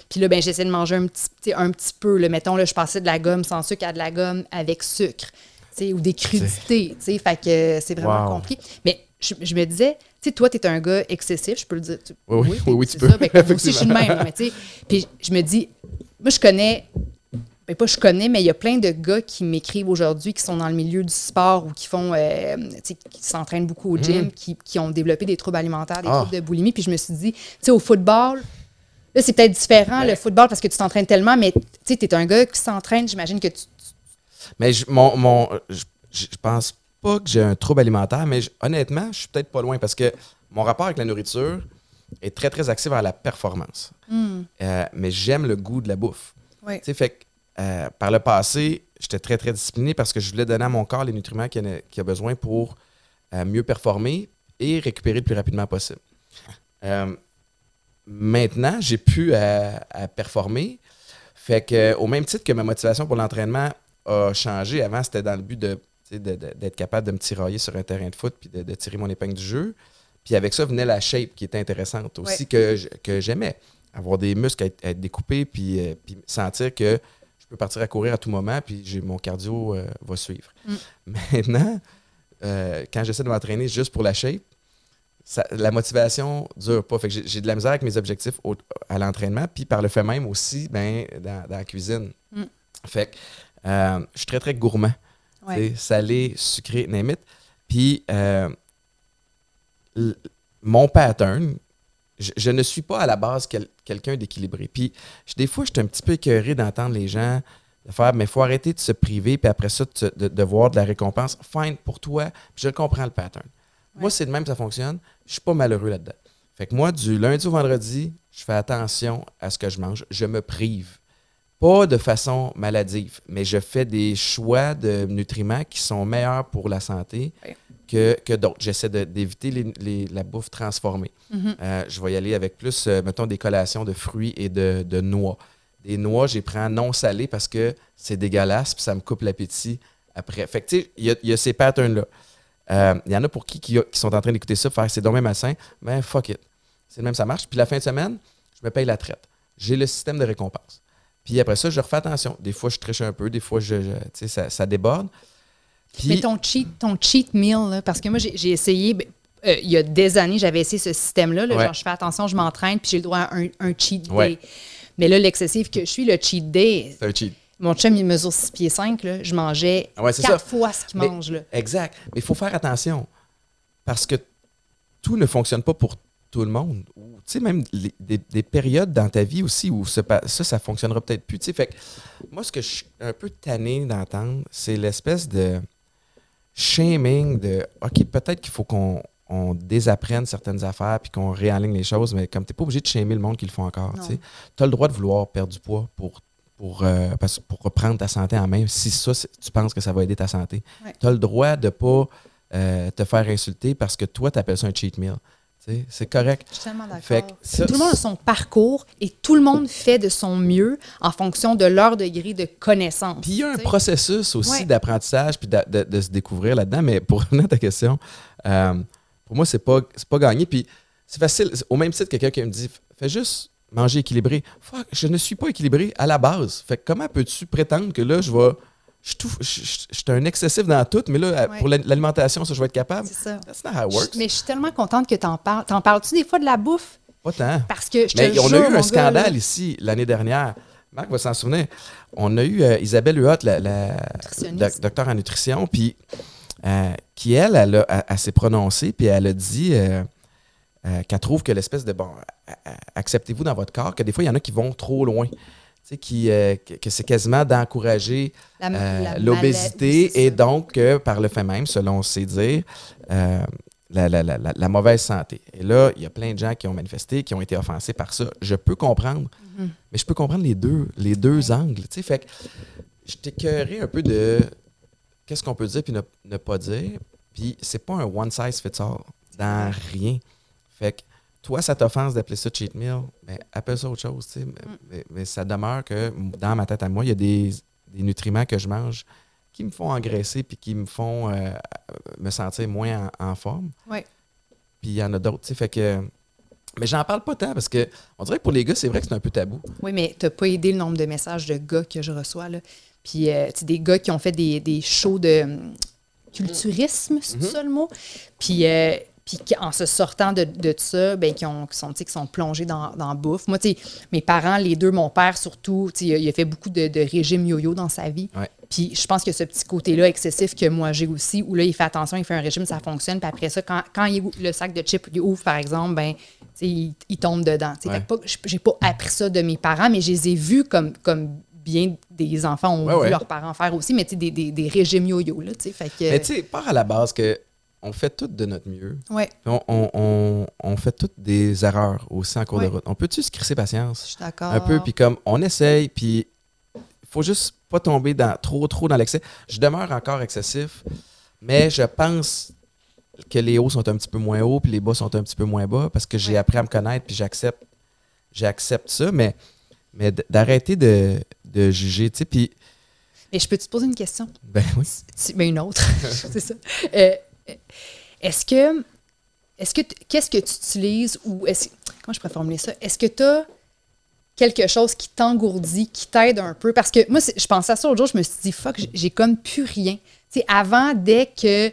Puis là, ben, j'essaie de manger un petit, un petit peu. Là, mettons, là, je passais de la gomme sans sucre à de la gomme avec sucre. Ou des crudités. tu sais. Fait que c'est vraiment Wow. compliqué. Mais je, je me disais, tu sais, toi, tu es un gars excessif, je peux le dire. Tu- Oui, oui, oui, oui, tu peux. ça. Ben, moi aussi, je suis le même. Mais tu sais, puis je me dis, moi, je connais, ben pas je connais, mais il y a plein de gars qui m'écrivent aujourd'hui, qui sont dans le milieu du sport ou qui font, euh, tu qui s'entraînent beaucoup au gym, qui, qui ont développé des troubles alimentaires, des Ah. troubles de boulimie. Puis je me suis dit, tu sais, au football, là, c'est peut-être différent, Ben. le football, parce que tu t'entraînes tellement, mais tu sais, tu es un gars qui s'entraîne, j'imagine que tu. Mais je, mon, mon, je je pense pas que j'ai un trouble alimentaire, mais honnêtement, je suis peut-être pas loin parce que mon rapport avec la nourriture est très, très axé vers la performance. Euh, mais j'aime le goût de la bouffe. Ouais. Tu sais, fait que, euh, par le passé, j'étais très, très discipliné parce que je voulais donner à mon corps les nutriments qu'il a, a besoin pour euh, mieux performer et récupérer le plus rapidement possible. Maintenant, j'ai pu à performer. Fait que, au même titre que ma motivation pour l'entraînement a changé, avant, c'était dans le but de, d'être capable de me tirailler sur un terrain de foot puis de, de tirer mon épingle du jeu. Puis avec ça venait la shape qui était intéressante aussi, Ouais. que, que j'aimais. Avoir des muscles, être, être découpés, puis, euh, puis sentir que je peux partir à courir à tout moment, puis mon cardio euh, va suivre. Mm. Maintenant, euh, quand j'essaie de m'entraîner juste pour la shape, ça- la motivation dure pas. Fait que j'ai, de la misère avec mes objectifs au- à l'entraînement, puis par le fait même aussi, ben, dans, dans la cuisine. Mm. Fait que je suis très, très gourmand. Ouais. Salé, sucré, name it. Puis euh, mon pattern, je, je ne suis pas à la base quel- quelqu'un d'équilibré. Puis je- des fois, je suis un petit peu écœuré d'entendre les gens de faire, mais il faut arrêter de se priver, puis après ça, de, se- de- de voir de la récompense. Fine pour toi, puis je comprends le pattern. Moi, c'est de même ça fonctionne. Je suis pas malheureux là-dedans. Fait que moi, du lundi au vendredi, je fais attention à ce que je mange. Je me prive. Pas de façon maladive, mais je fais des choix de nutriments qui sont meilleurs pour la santé que, que d'autres. J'essaie d'éviter les- les- la bouffe transformée. Mhm. Euh, je vais y aller avec plus, euh, mettons, des collations de fruits et de, de noix. Des noix, j'y prends non salées parce que c'est dégueulasse puis ça me coupe l'appétit après. Fait que, tu sais, il y a, il y a ces patterns-là. Euh, Il y en a pour qui, qui, qui sont en train d'écouter ça, faire c'est dommage malsain. Ben, fuck it. C'est le même, ça marche. Puis la fin de semaine, je me paye la traite. J'ai le système de récompense. Puis après ça, je refais attention. Des fois, je triche un peu. Des fois, je, je- ça, ça déborde. Puis, Mais ton cheat, ton cheat meal, là, parce que moi, j'ai essayé, ben, euh, il y a des années, j'avais essayé ce système-là. là, Ouais. Genre, je fais attention, je m'entraîne, puis j'ai le droit à un, un cheat day. Ouais. Mais là, l'excessif que je suis, le cheat day, c'est un cheat. mon chum, il mesure 6 pieds 5, là, je mangeais Ah ouais, quatre ça. fois ce qu'il mange. Là. Exact. Mais il faut faire attention. Parce que tout ne fonctionne pas pour tout le monde. Tu sais, même les- des, des périodes dans ta vie aussi où ça, ça, ça fonctionnera peut-être plus. Tu sais, fait que moi, ce que je suis un peu tanné d'entendre, c'est l'espèce de shaming de OK, peut-être qu'il faut qu'on on désapprenne certaines affaires puis qu'on réaligne les choses, mais comme tu n'es pas obligé de shamer le monde qui le font encore. Tu as le droit de vouloir perdre du poids pour, pour, euh, parce- pour reprendre ta santé en main si ça, tu penses que ça va aider ta santé. Ouais. Tu as le droit de ne pas euh, te faire insulter parce que toi, tu appelles ça un cheat meal. C'est correct. Je suis tellement Fait d'accord. que ça- Tout le monde a son parcours et tout le monde fait de son mieux en fonction de leur degré de connaissance. Puis il y a un processus aussi Ouais. d'apprentissage puis de, de- de se découvrir là-dedans. Mais pour revenir à ta question, euh, pour moi, c'est pas, c'est pas gagné. Puis c'est facile. Au même titre, quelqu'un qui me dit fais juste manger équilibré. Fuck, je ne suis pas équilibré à la base. Fait que comment peux-tu prétendre que là, je vais. Je tout- je- je- je suis un excessif dans tout, mais là, Ouais. pour la- l'alimentation, ça, je vais être capable. C'est ça. That's not how it works. Mais je suis tellement contente que tu en parles. T'en parles-tu des fois de la bouffe? Pas tant. Parce que je te Mais on jure, a eu un scandale ici l'année dernière. Marc va s'en souvenir. On a eu euh, Isabelle Huot, la, la docteur en nutrition, puis euh, qui, elle, elle, a- elle- elle s'est prononcée, puis elle a dit euh, qu'elle trouve que l'espèce de, bon, acceptez-vous dans votre corps, que des fois, il y en a qui vont trop loin. Qui, euh, que, que c'est quasiment d'encourager euh, l'obésité et donc, euh, par le fait même, selon ses dires, euh, la, la- la- la- mauvaise santé. Et là, il y a plein de gens qui ont manifesté, qui ont été offensés par ça. Je peux comprendre, Mhm. mais je peux comprendre les deux, les deux angles. tu sais. Fait que je t'écœurais un peu de qu'est-ce qu'on peut dire puis ne, ne pas dire. Puis c'est pas un one size fits all dans rien. Fait que toi, ça t'offense d'appeler ça cheat meal, mais appelle ça autre chose. tu sais. Mais, mais- mais ça demeure que dans ma tête à moi, il y a des, des nutriments que je mange qui me font engraisser puis qui me font euh, me sentir moins en, en forme. Ouais. Puis il y en a d'autres. tu sais. Fait que. Mais j'en parle pas tant parce que on dirait que pour les gars, c'est vrai que c'est un peu tabou. Oui, mais t'as pas aidé le nombre de messages de gars que je reçois. Là. Puis, euh, tu sais, des gars qui ont fait des, des shows de hum, culturisme, c'est Mhm. ça le mot? Puis, euh, puis en se sortant de, de ça, ben, qui, ont, qui, sont, qui sont plongés dans, dans la bouffe. Moi, mes parents, les deux, mon père surtout, il a- il a fait beaucoup de, de régimes yo-yo dans sa vie. Ouais. Puis je pense que ce petit côté-là excessif que moi j'ai aussi, où là, il fait attention, il fait un régime, ça fonctionne. Puis après ça, quand, quand il, le sac de chips il ouvre, par exemple, ben, il, il tombe dedans. sais. Ouais. J'ai pas appris ça de mes parents, mais je les ai vus comme, comme bien des enfants ont Ouais, vu leurs parents faire aussi, mais des, des, des régimes yo-yo. Là, fait que, Mais tu sais, part à la base que on fait tout de notre mieux. ouais, On, on- on- on fait toutes des erreurs aussi en cours de route. On peut-tu se crisser je patience? suis d'accord. Un peu, puis comme on essaye, puis il faut juste pas tomber dans, trop, trop dans l'excès. Je demeure encore excessif, mais je pense que les hauts sont un petit peu moins hauts, puis les bas sont un petit peu moins bas, parce que j'ai Ouais. appris à me connaître, puis j'accepte j'accepte ça, mais, mais d'arrêter de, de juger, tu sais, puis, Mais je peux te poser une question? ben oui. Tu- Mais une autre, c'est ça. Euh, est-ce que, est-ce que, qu'est-ce que tu utilises ou est-ce, comment je pourrais formuler ça? Est-ce que tu as quelque chose qui t'engourdit, qui t'aide un peu? Parce que moi, je pensais à ça l'autre jour, je me suis dit, fuck, j'ai comme plus rien. Sais, avant, dès que.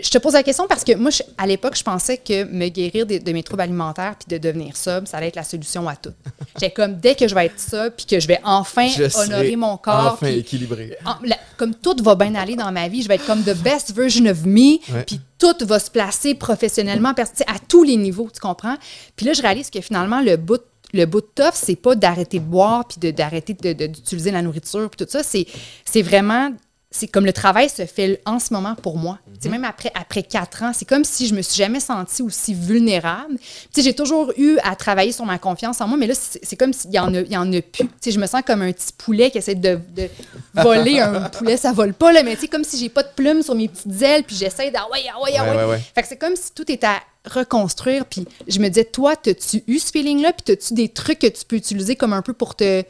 Je te pose la question parce que moi, je- à l'époque, je pensais que me guérir de, de mes troubles alimentaires puis de devenir sobre, ça allait être la solution à tout. J'étais comme, dès que je vais être ça puis que je vais enfin Je honorer mon corps. Enfin puis- équilibré. en- la- comme tout va bien aller dans ma vie, je vais être comme the best version of me, Ouais. puis tout va se placer professionnellement, sais, à tous les niveaux, tu comprends? Puis là, je réalise que finalement, le bout, le bout de tough, c'est pas d'arrêter de boire, puis de- d'arrêter de- de- d'utiliser la nourriture, puis tout ça, c'est c'est vraiment... C'est comme le travail se fait en ce moment pour moi. Sais, Même après, après quatre ans, c'est comme si je me suis jamais sentie aussi vulnérable. J'ai toujours eu à travailler sur ma confiance en moi, mais là, c'est comme s'il y en a, il y en a plus. Je me sens comme un petit poulet qui essaie de, de voler. un poulet, ça vole pas, là, mais comme si j'ai pas de plumes sur mes petites ailes, puis j'essaie d'ah ouais, ah ouais, ah Ouais, ouais. ouais. Fait que c'est comme si tout était à reconstruire. Puis je me disais, toi, t'as-tu eu ce feeling-là? Puis t'as-tu des trucs que tu peux utiliser comme un peu pour te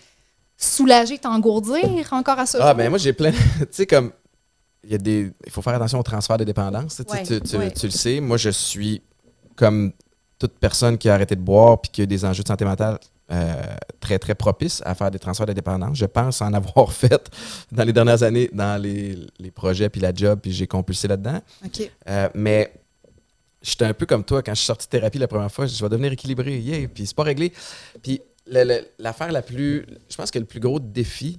soulager, t'engourdir encore à ce Ah, jour? ben moi, j'ai plein. tu sais, comme. Il y a des. Il faut faire attention au transfert de dépendance. tu Ouais, tu, tu- ouais. tu le sais. Moi, je suis comme toute personne qui a arrêté de boire puis qui a des enjeux de santé mentale euh, très, très propices à faire des transferts de dépendance. Je pense en avoir fait dans les dernières années dans les, les projets puis la job, puis j'ai compulsé là-dedans. OK. Euh, mais j'étais un peu comme toi quand je suis sorti de thérapie la première fois. Je vais devenir équilibré. Yeah, puis c'est pas réglé. Puis l'affaire la plus. Je pense que le plus gros défi,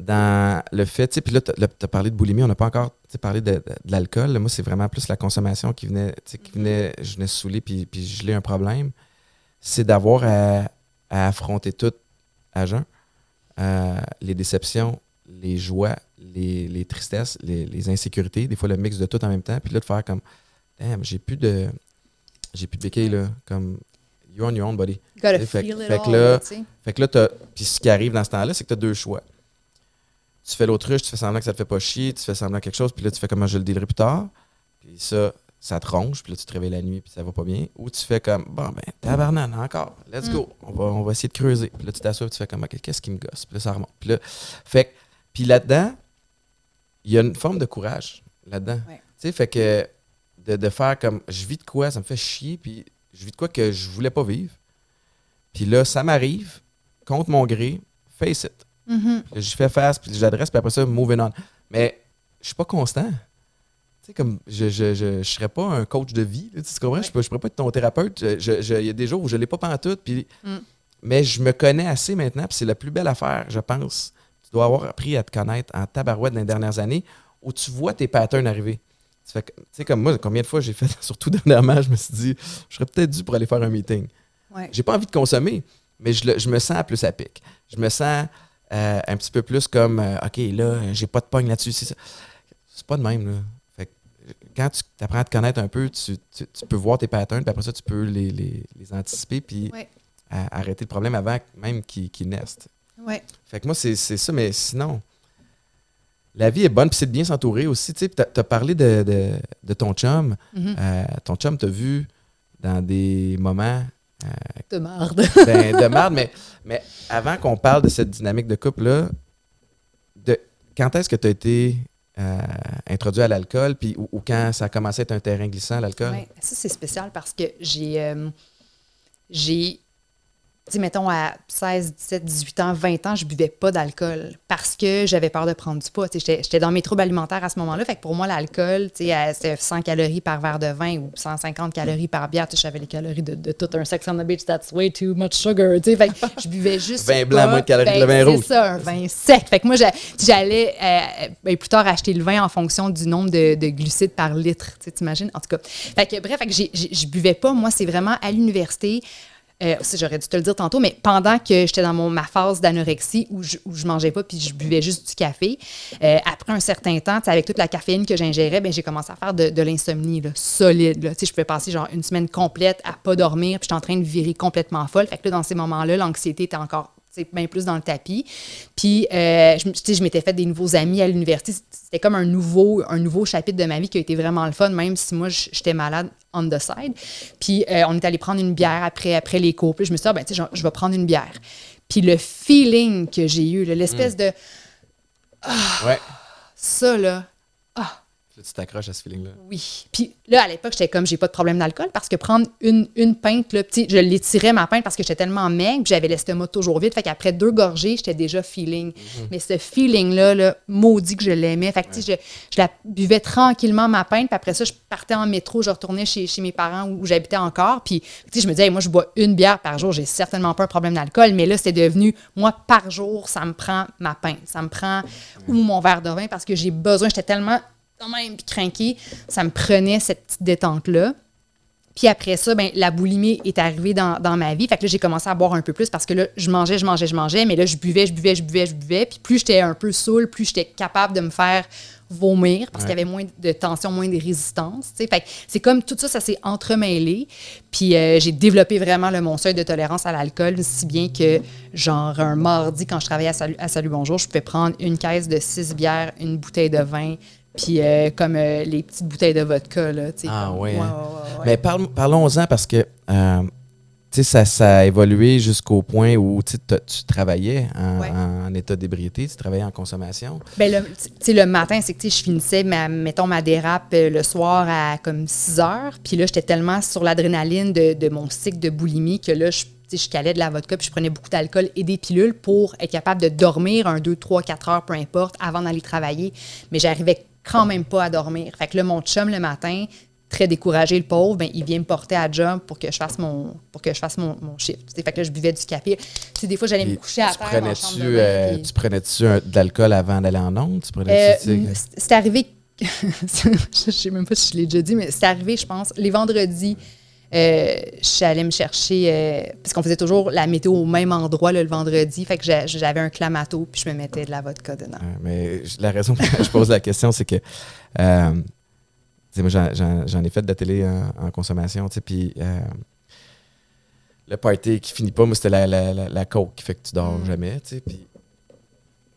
dans le fait, tu sais, puis là, tu as parlé de boulimie, on n'a pas encore parlé de, de, de l'alcool. Moi, c'est vraiment plus la consommation qui venait, qui Mm-hmm. venait je venais saouler, puis, puis je l'ai un problème. C'est d'avoir à, à affronter tout à jeun. Euh, les déceptions, les joies, les, les tristesses, les, les insécurités, des fois le mix de tout en même temps, puis là, de faire comme, damn, j'ai plus de, j'ai plus de béquilles, là, comme, you're on your own, buddy. Gotta Fait- feel it fait all, là-. Fait que là, puis ce qui arrive dans ce temps-là, c'est que tu as deux choix. Tu fais l'autruche, tu fais semblant que ça te fait pas chier, tu fais semblant quelque chose, puis là, tu fais comment je le dealerai plus tard. Puis ça, ça te ronge, puis là, tu te réveilles la nuit, puis ça va pas bien. Ou tu fais comme, bon, ben, tabarnane, encore, let's go, on va, on va essayer de creuser. Puis là, tu t'assois, puis tu fais comme, OK, qu'est-ce qui me gosse? Puis là, ça remonte. Puis là, fait que- puis là-dedans, il y a une forme de courage là-dedans. Ouais. Tu sais, fait que de, de faire comme, je vis de quoi, ça me fait chier, puis je vis de quoi que je voulais pas vivre. Puis là, ça m'arrive, contre mon gré, face it. Mhm. Puis Je fais face, puis j'adresse, puis après ça, moving on. Mais je suis pas constant. Tu sais, comme, je je, je, je serais pas un coach de vie, là, tu comprends? Je, je pourrais pas être ton thérapeute. Il y a des jours où je l'ai pas pantoute, puis... Mm. Mais je me connais assez maintenant, puis c'est la plus belle affaire, je pense. Tu dois avoir appris à te connaître en tabarouette dans les dernières années, où tu vois tes patterns arriver. Tu sais, comme moi, combien de fois j'ai fait, surtout dernièrement, je me suis dit, je serais peut-être dû pour aller faire un meeting. Ouais. J'ai pas envie de consommer, mais je, le- je me sens plus à pic. Je me sens euh, un petit peu plus comme euh, OK, là, j'ai pas de pogne là-dessus. C'est pas de même, là. Fait que, quand tu apprends à te connaître un peu, tu, tu- tu peux voir tes patterns, puis après ça, tu peux les, les- les anticiper, puis Ouais. à- arrêter le problème avant même qu'il qu'il. Ouais. Fait que moi, c'est c'est ça, mais sinon, la vie est bonne, puis c'est de bien s'entourer aussi. Tu as parlé de, de- de ton chum. Mhm. Euh, ton chum t'a vu dans des moments De marde. ben, de merde, mais, mais avant qu'on parle de cette dynamique de couple-là, de, quand est-ce que tu as été euh, introduit à l'alcool, puis ou, ou quand ça a commencé à être un terrain glissant, l'alcool? Ouais, ça, c'est spécial parce que j'ai. euh, j'ai. Sais, mettons, à 16, 17, 18 ans, 20 ans, je buvais pas d'alcool parce que j'avais peur de prendre du poids. J'étais dans mes troubles alimentaires à ce moment-là. Fait que pour moi, l'alcool, tu sais, euh, c'était 100 calories par verre de vin ou 150 calories par bière. Tu sais, j'avais les calories de, de tout un Sex on the Beach, that's way too much sugar. Tu sais, fait que je buvais juste. Vin blanc, moins de calories que le Ben, vin rouge. C'est ça, un vin sec. Fait que moi, j'a- j'allais euh, ben, plus tard acheter le vin en fonction du nombre de, de glucides par litre. Tu sais, t'imagines? En tout cas. Fait que, bref, fait que je buvais pas. Moi, c'est vraiment à l'université. Euh, j'aurais dû te le dire tantôt, mais pendant que j'étais dans mon, ma phase d'anorexie où je, où je mangeais pas puis je buvais juste du café, euh, après un certain temps, avec toute la caféine que j'ingérais, ben, j'ai commencé à faire de, l'insomnie solide. Je pouvais passer genre une semaine complète à pas dormir, puis j'étais en train de virer complètement folle. Fait que là, dans ces moments-là, l'anxiété était encore bien plus dans le tapis. Puis, euh, je, je m'étais fait des nouveaux amis à l'université. C'était comme un nouveau, un nouveau chapitre de ma vie qui a été vraiment le fun, même si moi, j'étais malade on the side. Puis, euh, on est allé prendre une bière après, après les cours. Puis, je me suis dit, ah, ben, tu sais, je, je vais prendre une bière. Puis, le feeling que j'ai eu, l'espèce de Ouais. ça, là, Là, tu t'accroches à ce feeling-là. oui. Puis là, à l'époque, j'étais comme, j'ai pas de problème d'alcool parce que prendre une, une pinte, là, je l'étirais ma pinte parce que j'étais tellement maigre, puis j'avais l'estomac toujours vide. Fait qu'après deux gorgées, j'étais déjà feeling. Mais ce feeling-là, là, maudit que je l'aimais. Fait que, je, je la buvais tranquillement, ma pinte, puis après ça, je partais en métro, je retournais chez, chez mes parents où, où j'habitais encore. Puis, je me disais, Hey, moi, je bois une bière par jour, j'ai certainement pas un problème d'alcool. Mais là, c'était devenu, moi, par jour, ça me prend ma pinte. Ça me prend ou mon verre de vin parce que j'ai besoin, j'étais tellement quand même puis craqué, ça me prenait cette petite détente-là. Puis après ça, ben, la boulimie est arrivée dans, dans ma vie. Fait que là, j'ai commencé à boire un peu plus parce que là, je mangeais, je mangeais, je mangeais, mais là, je buvais, je buvais, je buvais, je buvais. Puis plus j'étais un peu saoul, plus j'étais capable de me faire vomir parce qu'il y avait moins de tension, moins de résistance. Fait que c'est comme tout ça, ça s'est entremêlé. Puis euh, j'ai développé vraiment le, mon seuil de tolérance à l'alcool, si bien que, genre, un mardi, quand je travaillais à Salut, à Salut Bonjour, je pouvais prendre une caisse de six bières, une bouteille de vin, puis euh, comme euh, les petites bouteilles de vodka. Là, tu sais, Ah comme- ouais, ouais, hein. ouais. Mais parle- parlons-en parce que euh, tu sais, ça, ça a évolué jusqu'au point où tu travaillais en, état d'ébriété, tu travaillais en consommation. Ben le, tu sais, le matin, c'est que tu sais, je finissais, ma, mettons, ma dérape le soir à comme 6 heures. Puis là, j'étais tellement sur l'adrénaline de, de mon cycle de boulimie que là, je, je calais de la vodka puis je prenais beaucoup d'alcool et des pilules pour être capable de dormir un, 2, 3, 4 heures, peu importe, avant d'aller travailler. Mais j'arrivais quand même pas à dormir. Fait que là, mon chum, le matin, très découragé, le pauvre, ben, il vient me porter à job pour que je fasse mon, pour que je fasse mon, mon shift. Fait que là, je buvais du café. T'sais, des fois, j'allais me coucher à tu terre prenais -tu, de euh, puis- tu prenais-tu de l'alcool avant d'aller en onde? Euh, c'est arrivé, je sais même pas si je l'ai déjà dit, mais c'est arrivé, je pense, les vendredis, euh, j'allais me chercher, euh, parce qu'on faisait toujours la météo au même endroit là, le vendredi, fait que j'a- j'avais un clamato, puis je me mettais de la vodka dedans. Mais la raison pour laquelle je pose la question, c'est que euh, j'en- ai fait de la télé en, en consommation, tu sais, puis euh, le party qui finit pas, moi, c'était la, la, la, la coke qui fait que tu dors Mm. jamais, tu sais, puis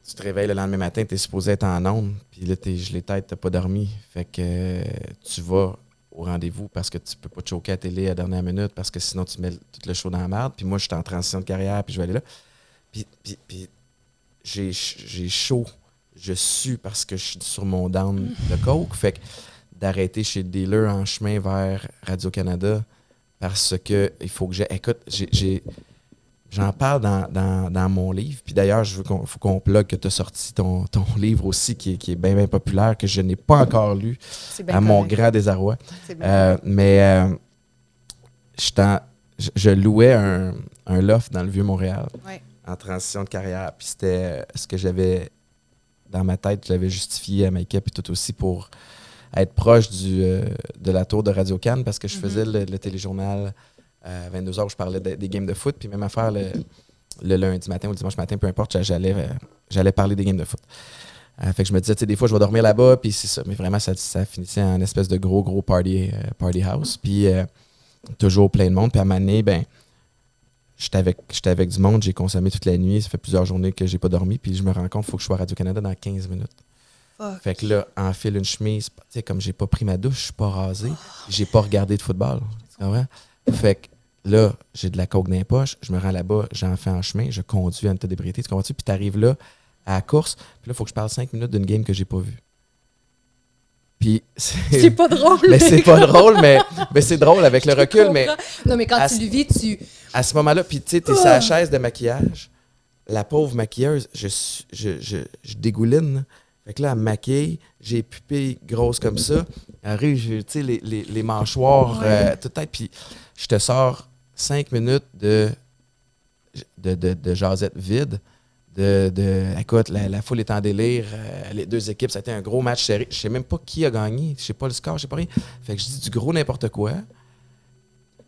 tu te réveilles le lendemain matin, tu es supposé être en onde, puis là, t'es gelé tête, t'as pas dormi, fait que tu vas au rendez-vous parce que tu peux pas te choquer à la télé à la dernière minute parce que sinon tu mets tout le show dans la merde, puis moi, je suis en transition de carrière, puis je vais aller là. Puis, puis, j'ai chaud, je sue parce que je suis sur mon down de coke. Fait que d'arrêter chez le en chemin vers Radio-Canada parce que il faut que j'ai. Écoute, j'ai. J'en parle dans, dans- dans mon livre. Puis d'ailleurs, je veux qu'on faut qu'on plug que tu as sorti ton, ton livre aussi qui est, qui est bien, bien populaire, que je n'ai pas encore lu, à mon correct. grand désarroi. C'est bien Euh, mais euh, je, je louais un, un loft dans le Vieux-Montréal Ouais. en transition de carrière. Puis c'était ce que j'avais dans ma tête, je l'avais justifié à Make-up et tout aussi pour être proche du, euh, de la tour de Radio Cannes parce que je Mhm. faisais le, le téléjournal à 22h où je parlais de- des games de foot. Puis même affaire le, le lundi matin ou le dimanche matin, peu importe, j'allais, euh, j'allais parler des games de foot. Euh, fait que je me disais, tu sais, des fois, je vais dormir là-bas, puis c'est ça. Mais vraiment, ça, ça finissait en espèce de gros, gros party, euh, party house. Puis euh, toujours plein de monde. Puis à un moment donné, ben, j'étais avec, j'étais avec du monde, j'ai consommé toute la nuit. Ça fait plusieurs journées que j'ai pas dormi. Puis je me rends compte qu'il faut que je sois à Radio-Canada dans 15 minutes. Fuck. Fait que là, enfile une chemise. Tu sais, comme j'ai pas pris ma douche, je suis pas rasé, j'ai pas regardé de football. Tu comprends? Fait que là, j'ai de la coke dans les poches, je me rends là-bas, j'en fais en chemin, je conduis à une d'ébriété, tu comprends-tu? Puis t'arrives là, à la course, puis là, il faut que je parle cinq minutes d'une game que j'ai pas vue. Puis C'est pas drôle. Mais c'est pas drôle, mais, mais c'est drôle avec le recul, mais Non, mais quand à tu le vis, tu. à ce moment-là, puis tu sais, t'es sur la chaise de maquillage, la pauvre maquilleuse, je, je, je, je dégouline. Fait que là, elle me maquille, j'ai les pupilles grosses comme ça. Arrive, j'ai, tu sais, les, les, les mâchoires, Ouais. euh, toute tête, puis je te sors cinq minutes de, de, de, de jasette vide. De, de, écoute, la, la foule est en délire. euh, les deux équipes, ça a été un gros match serré. Je sais même pas qui a gagné. Je sais pas le score, je sais pas rien. Fait que je dis du gros n'importe quoi.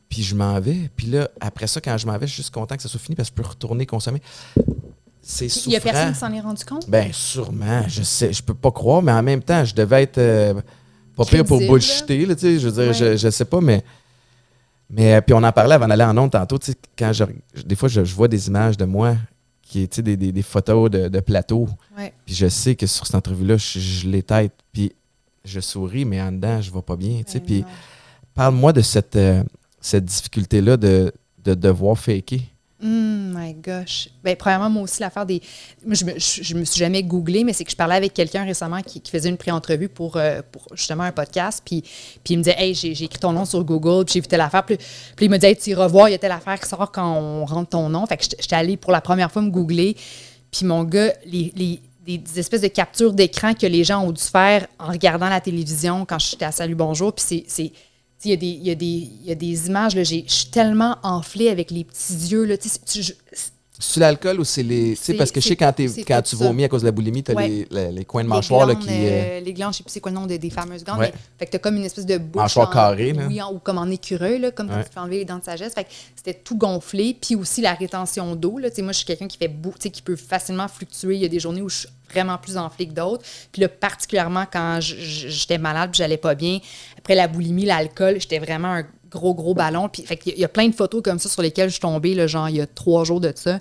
Puis je m'en vais. Puis là, après ça, quand je m'en vais, je suis juste content que ça soit fini parce que je peux retourner consommer. C'est souffrant. Il y a personne qui s'en est rendu compte? Ben, sûrement. Je sais, je peux pas croire, mais en même temps, je devais être euh, pas pire pour bullshiter, là, tu sais. Je veux dire, Ouais. je, je sais pas, mais. Mais euh, puis on en parlait avant d'aller en ondes tantôt, quand je, des fois, je, je vois des images de moi, qui, sais, des, des, des photos de, de plateau, Ouais. puis je sais que sur cette entrevue-là, je, je les tête, puis je souris, mais en dedans, je vais pas bien. Ben Puis parle-moi de cette, euh, cette difficulté-là de, de devoir faker. Mm, my gosh. Ben, premièrement, moi aussi, l'affaire des. Je me, je, me suis jamais googlé, mais c'est que je parlais avec quelqu'un récemment qui, faisait une pré-entrevue pour, euh, pour justement un podcast. Puis, puis il me disait Hey, j'ai écrit ton nom sur Google, puis j'ai vu telle affaire. Puis, puis il me disait Hey, tu iras voir, il y a telle affaire qui sort quand on rentre ton nom. Fait que j'étais allée pour la première fois me googler. Puis mon gars, les. les espèces de captures d'écran que les gens ont dû faire en regardant la télévision quand j'étais à Salut Bonjour. Puis c'est- Il y, a des, images, je suis tellement enflée avec les petits yeux. C'est l'alcool ou c'est les. Tu sais, parce que je sais quand, quand tu ça. vomis à cause de la boulimie, t'as Ouais. les, les- les coins de mâchoire là, qui. euh, euh, les glandes, je sais plus c'est quoi le nom des, des fameuses glandes. Ouais. Mais, fait que t'as comme une espèce de bouche. Mâchoire en- carrée, là. Oui, en- ou comme en écureuil, là, comme quand tu fais enlever les dents de sagesse. Fait que c'était tout gonflé. Puis aussi la rétention d'eau. Là. Tu sais, Moi, je suis quelqu'un qui fait beau, tu sais, qui peut facilement fluctuer. Il y a des journées où je suis vraiment plus enflée que d'autres. Puis là, particulièrement quand j'étais malade j'allais pas bien. Après la boulimie, l'alcool, j'étais vraiment un gros, gros ballon. Puis fait il y a plein de photos comme ça sur lesquelles je suis tombée, là, genre, il y a trois jours de ça.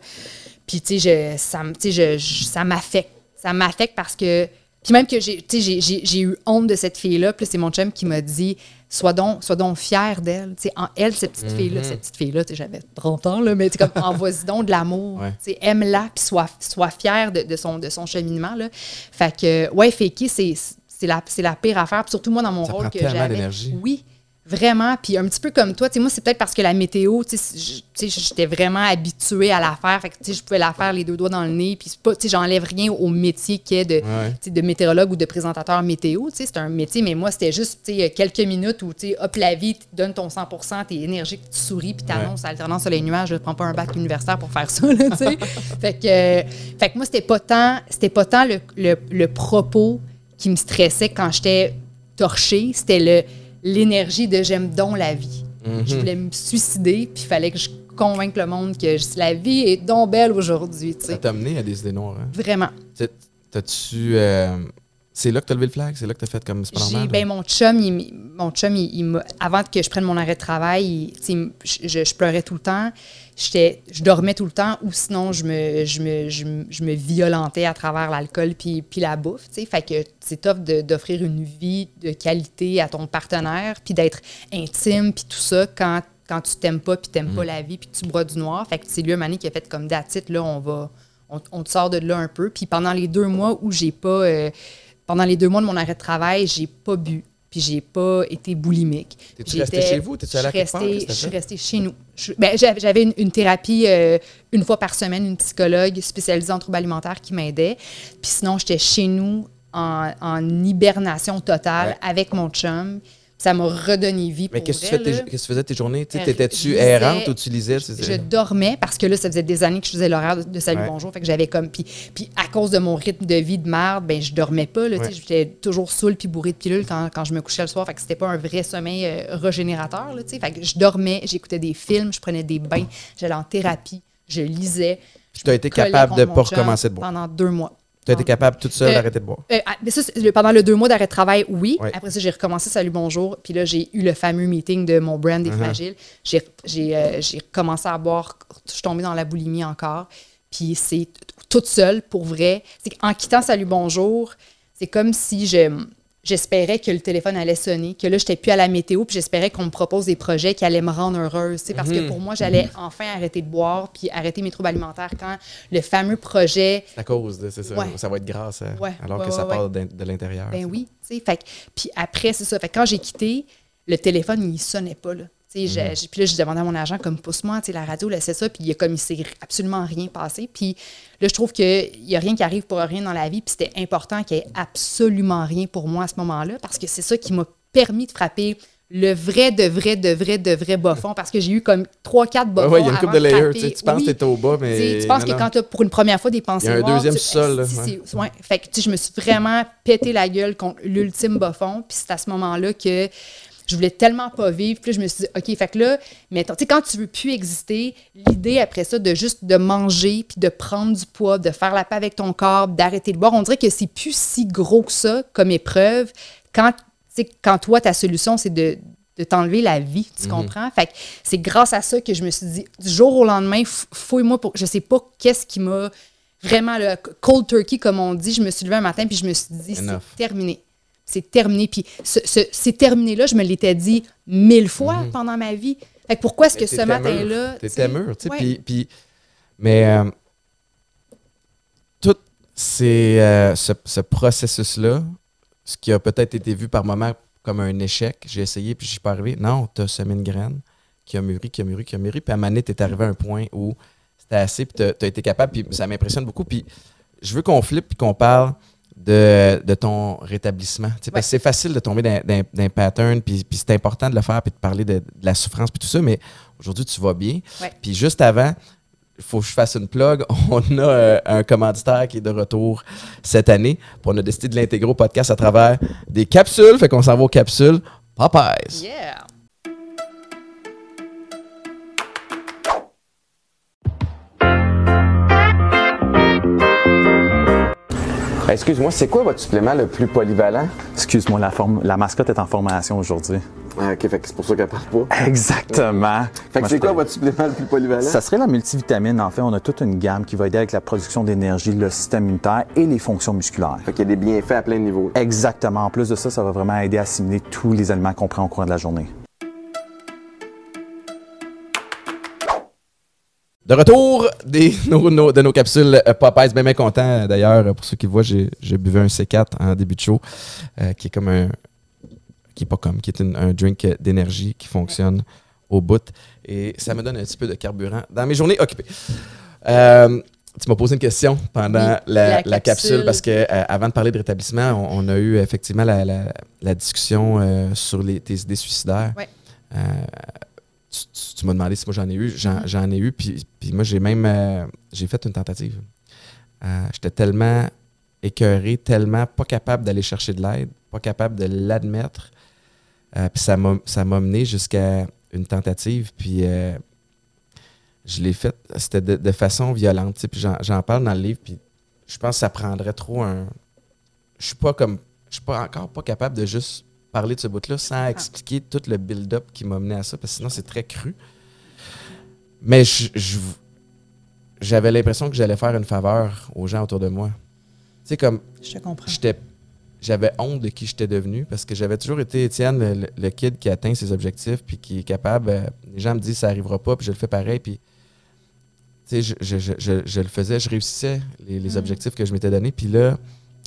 Puis, tu sais, je- ça, je- je- ça m'affecte. Ça m'affecte parce que. Puis même que j'ai, tu sais, j'ai- j'ai, j'ai eu honte de cette fille-là. Puis c'est mon chum qui m'a dit Sois donc, sois donc fière d'elle. Tu sais, en elle, cette petite fille-là, cette petite fille-là, j'avais 30 ans, là, mais comme envoie-y donc de l'amour. Ouais. Tu sais, aime-la, puis sois, sois fière de, de son, de son cheminement. Là. Fait que, ouais, faker, c'est, c'est, la, c'est la pire affaire. Puis surtout moi, dans mon Ça rôle prend que j'avais. Oui, Vraiment. Puis un petit peu comme toi, tu sais, moi, c'est peut-être parce que la météo, tu sais, j'étais vraiment habituée à la faire. Fait que, tu sais, je pouvais la faire les deux doigts dans le nez. Puis, pas, tu sais, j'enlève rien au métier qui est de, de météorologue ou de présentateur météo. Tu sais, c'est un métier, mais moi, c'était juste, tu sais, quelques minutes où, tu sais, hop, la vie, tu donnes ton 100% t'es énergique, tu souris, puis t'annonces ouais. alternance sur les nuages. Je ne prends pas un bac universitaire pour faire ça, là, tu sais. fait, que, fait que moi, c'était pas tant, c'était pas tant le, le, le propos qui me stressait quand j'étais torchée. C'était le l'énergie de j'aime donc la vie. Mhm. Je voulais me suicider, puis il fallait que je convainque le monde que la vie est donc belle aujourd'hui. Ça t'a amené à des idées noires. Hein? Vraiment. T'as-tu. Euh, c'est là que tu as levé le flag? C'est là que tu as fait comme c'est pas normal? Ben, mon chum, il, mon chum il, avant que je prenne mon arrêt de travail, je, je, pleurais tout le temps je dormais tout le temps ou sinon je me, je me, je, me violentais à travers l'alcool puis, puis la bouffe. Fait que c'est top d'offrir une vie de qualité à ton partenaire puis d'être intime puis tout ça quand, quand tu t'aimes pas puis t'aimes pas mm. la vie puis que tu bois du noir. Fait que c'est lui, Mané, qui a fait comme d'attitude, là, on va, on, te sort de là un peu. Puis pendant les deux mois où j'ai pas, euh, pendant les deux mois de mon arrêt de travail, j'ai pas bu puis j'ai pas été boulimique. T'es-tu resté chez vous? T'es-tu allé à Je suis restée chez nous. Ben, j'avais une, thérapie euh, une fois par semaine, une psychologue spécialisée en troubles alimentaires qui m'aidait. Puis sinon, j'étais chez nous en, en hibernation totale avec mon chum ça m'a redonné vie. Mais qu'est-ce que tu faisais tes journées? T'étais-tu errante ou tu lisais? Je dormais parce que là, ça faisait des années que je faisais l'horaire de, Salut Bonjour. Fait que j'avais comme. Puis, puis à cause de mon rythme de vie de merde, ben je dormais pas. Là, J'étais toujours saoule puis bourrée de pilules quand, quand, je me couchais le soir. Fait que c'était pas un vrai sommeil euh, régénérateur. Là, fait que je dormais, j'écoutais des films, je prenais des bains, j'allais en thérapie, je lisais. Tu as été capable de ne pas recommencer de boire? Pendant deux mois. Tu as été capable toute seule euh, d'arrêter de boire? Euh, ah, ça, pendant le deux mois d'arrêt de travail, oui. Après ça, j'ai recommencé Salut Bonjour. Puis là, j'ai eu le fameux meeting de mon brand des uh-huh. fragiles. J'ai euh, recommencé à boire. Je suis tombée dans la boulimie encore. Puis c'est toute seule, pour vrai. En quittant Salut Bonjour, c'est comme si je j'espérais que le téléphone allait sonner, que là, je n'étais plus à la météo, puis j'espérais qu'on me propose des projets qui allaient me rendre heureuse. Parce que mhm. pour moi, j'allais enfin arrêter de boire, puis arrêter mes troubles alimentaires quand le fameux projet. À cause de, c'est ça. Ça va être grâce, à, alors que ça part de, l'intérieur. Ben oui. Fait, puis après, c'est ça. Fait, quand j'ai quitté, le téléphone, il sonnait pas. Là. Mhm. puis là, je demandé à mon agent, comme, pousse-moi, la radio, laissez ça. Puis il a comme, il s'est absolument rien passé. Puis là, je trouve qu'il n'y a rien qui arrive pour rien dans la vie. Puis c'était important qu'il n'y ait absolument rien pour moi à ce moment-là, parce que c'est ça qui m'a permis de frapper le vrai, de vrai, de vrai, de vrai bas fond, parce que j'ai eu comme trois, quatre bas Oui, il y a une coupe de layers. Tu penses que tu es au bas, mais. tu penses que quand tu as pour une première fois des pensées Il y a un deuxième sol. Ouais. Fait que je me suis vraiment pété la gueule contre l'ultime bas fond. Puis c'est à ce moment-là que je voulais tellement pas vivre. Puis je me suis dit, OK, fait que là, mettons, tu sais, quand tu veux plus exister, l'idée après ça de juste de manger, puis de prendre du poids, de faire la paix avec ton corps, d'arrêter de boire, on dirait que c'est plus si gros que ça comme épreuve quand, quand toi, ta solution, c'est de, de t'enlever la vie, tu mhm. comprends? Fait que c'est grâce à ça que je me suis dit, du jour au lendemain, fouille-moi pour. Je sais pas qu'est-ce qui m'a vraiment le cold turkey, comme on dit. Je me suis levée un matin, puis je me suis dit, c'est terminé c'est terminé. Puis ce, c'est terminé-là, je me l'étais dit mille fois mhm. pendant ma vie. Fait que pourquoi est-ce que ce matin-là. T'étais mûr, tu sais. Puis, mais euh, tout ces, euh, ce, processus-là, ce qui a peut-être été vu par moment comme un échec, j'ai essayé puis je suis pas arrivé. Non, tu as semé une graine qui a mûri, qui a mûri, qui a mûri. Puis à Mané, tu es arrivé à un point où c'était assez, puis tu as, été capable, puis ça m'impressionne beaucoup. Puis je veux qu'on flippe, puis qu'on parle de, ton rétablissement. c'est facile de tomber dans, un pattern, puis, c'est important de le faire, puis de parler de, la souffrance, puis tout ça, mais aujourd'hui, tu vas bien. Puis juste avant, il faut que je fasse une plug. On a euh, un commanditaire qui est de retour cette année. Puis on a décidé de l'intégrer au podcast à travers des capsules. Fait qu'on s'en va aux capsules Popeyes. Yeah! Excuse-moi, c'est quoi votre supplément le plus polyvalent? Excuse-moi, la, la mascotte est en formation aujourd'hui. Ah, ok, c'est pour ça qu'elle parle pas. Exactement. Fait que c'est quoi votre supplément le plus polyvalent? Ça serait la multivitamine. En fait, on a toute une gamme qui va aider avec la production d'énergie, le système immunitaire et les fonctions musculaires. Fait qu'il y a des bienfaits à plein de niveaux. Exactement. En plus de ça, ça va vraiment aider à assimiler tous les aliments qu'on prend au cours de la journée. De retour des, de nos capsules euh, Popeyes, bien, bien content. D'ailleurs, pour ceux qui voient, j'ai bu un C4 en début de show, euh, qui est comme un, qui est pas comme, qui est une- un drink d'énergie qui fonctionne au bout. Et ça me donne un petit peu de carburant dans mes journées occupées. Euh, tu m'as posé une question pendant Oui, la, la la capsule. parce que euh, avant de parler de rétablissement, on, on a eu effectivement la, discussion sur les, tes idées suicidaires. Ouais. Tu tu- tu m'as demandé si moi j'en ai eu. J'en, Mhm. j'en ai eu, puis, puis moi j'ai même euh, j'ai fait une tentative. Euh, j'étais tellement écœuré, tellement pas capable d'aller chercher de l'aide, pas capable de l'admettre. Euh, puis ça m'a, mené jusqu'à une tentative, puis je l'ai faite, c'était de, de façon violente. tu sais, Puis j'en, j'en parle dans le livre, puis je pense que ça prendrait trop un. Je suis pas comme. Je suis pas encore pas capable de juste parler de ce bout-là sans expliquer tout le build-up qui m'a mené à ça, parce que sinon c'est très cru. Mais j'avais l'impression que j'allais faire une faveur aux gens autour de moi. Tu sais, comme Je te comprends. j'étais j'avais honte de qui j'étais devenu parce que j'avais toujours été Étienne le, kid qui atteint ses objectifs puis qui est capable euh, les gens me disent ça arrivera pas puis je le fais pareil puis tu sais je, je- je- je- le faisais je réussissais les, les Mm. objectifs que je m'étais donné puis là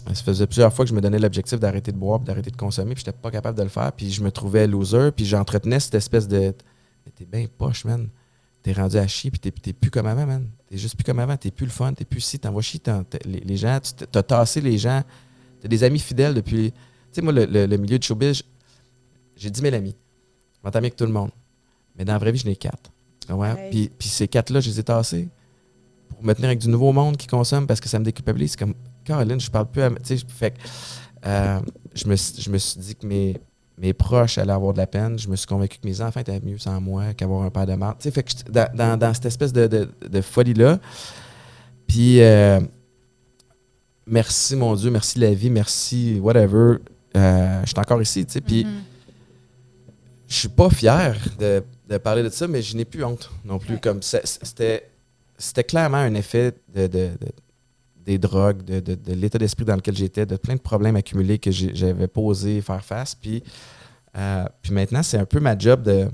ça faisait plusieurs fois que je me donnais l'objectif d'arrêter de boire d'arrêter de consommer puis j'étais pas capable de le faire puis je me trouvais loser puis j'entretenais cette espèce de t'es bien poche man t'es rendu à chier puis t'es, plus comme avant man t'es juste plus comme avant t'es plus le fun t'es plus si t'envoies chier les, les gens t'as tassé les gens T'as des amis fidèles depuis. Tu sais, moi, le, le- le milieu de showbiz, j'ai 10 000 amis. Je m'entends avec tout le monde. Mais dans la vraie vie, j'en ai quatre. Pareil. Puis, puis ces quatre-là, je les ai tassés pour me tenir avec du nouveau monde qui consomme parce que ça me déculpabilise. C'est comme, Caroline, je parle plus à. Tu sais, je- fait que, euh, je, me, suis- je me suis dit que mes, mes proches allaient avoir de la peine. Je me suis convaincu que mes enfants étaient mieux sans moi qu'avoir un père de merde. Tu sais, fait que dans, dans, dans cette espèce de, de, de folie-là. Puis. euh, merci mon Dieu, merci la vie, merci whatever. Euh, je suis encore ici, tu sais. Puis Mhm. je suis pas fier de, de parler de ça, mais je n'ai plus honte non plus. Ouais. Comme c'était, c'était clairement un effet de- des drogues, de, de- de l'état d'esprit dans lequel j'étais, de plein de problèmes accumulés que j'avais pas osé faire face. Puis, euh, puis maintenant, c'est un peu ma job de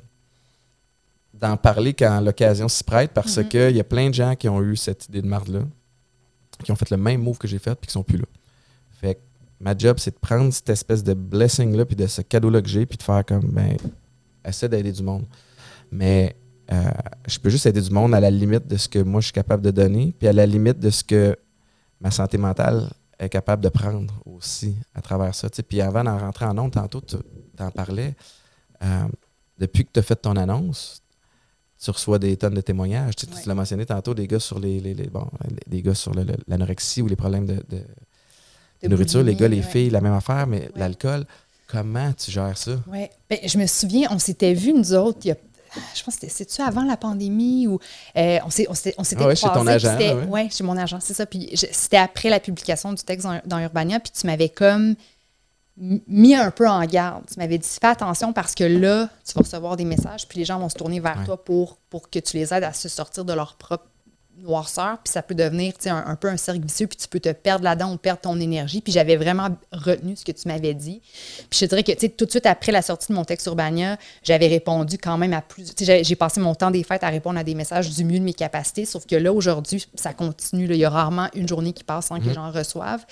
d'en parler quand l'occasion s'y prête parce Mhm. qu'il y a plein de gens qui ont eu cette idée de marde-là, qui ont fait le même move que j'ai fait puis qui sont plus là. Fait que ma job, c'est de prendre cette espèce de blessing-là puis de ce cadeau-là que j'ai puis de faire comme, ben, essaie d'aider du monde. Mais euh, je peux juste aider du monde à la limite de ce que moi je suis capable de donner, puis à la limite de ce que ma santé mentale est capable de prendre aussi à travers ça. Puis avant d'en rentrer en ondes, tantôt, tu en parlais. euh, depuis que tu as fait ton annonce, tu reçois des tonnes de témoignages. Tu, sais, Ouais. tu l'as mentionné tantôt, des gars sur les, les- les- bon, les- des gars sur le- le- l'anorexie ou les problèmes de, de- de nourriture, les gars, les ouais. filles, la même affaire, mais Ouais. l'alcool, comment tu gères ça? Ouais. Ben, je me souviens, on s'était vus, nous autres, il y a je pense que c'était- avant la pandémie ou euh, on s'était on s'était Ah ouais, chez ton agent, ouais. ouais, chez mon agent, c'est ça. Puis c'était après la publication du texte dans, dans Urbania, puis tu m'avais comme mis un peu en garde. Tu m'avais dit fais attention parce que là, tu vas recevoir des messages, puis les gens vont se tourner vers Ouais. toi pour, pour que tu les aides à se sortir de leur propre noirceur, puis ça peut devenir un, un peu un cercle vicieux, puis tu peux te perdre là-dedans ou perdre ton énergie. Puis j'avais vraiment retenu ce que tu m'avais dit. Puis je dirais que tout de suite après la sortie de mon texte Urbania, j'avais répondu quand même à plus. J'ai passé mon temps des fêtes à répondre à des messages du mieux de mes capacités, sauf que là, aujourd'hui, ça continue. là. Il y a rarement une journée qui passe sans que les gens reçoivent.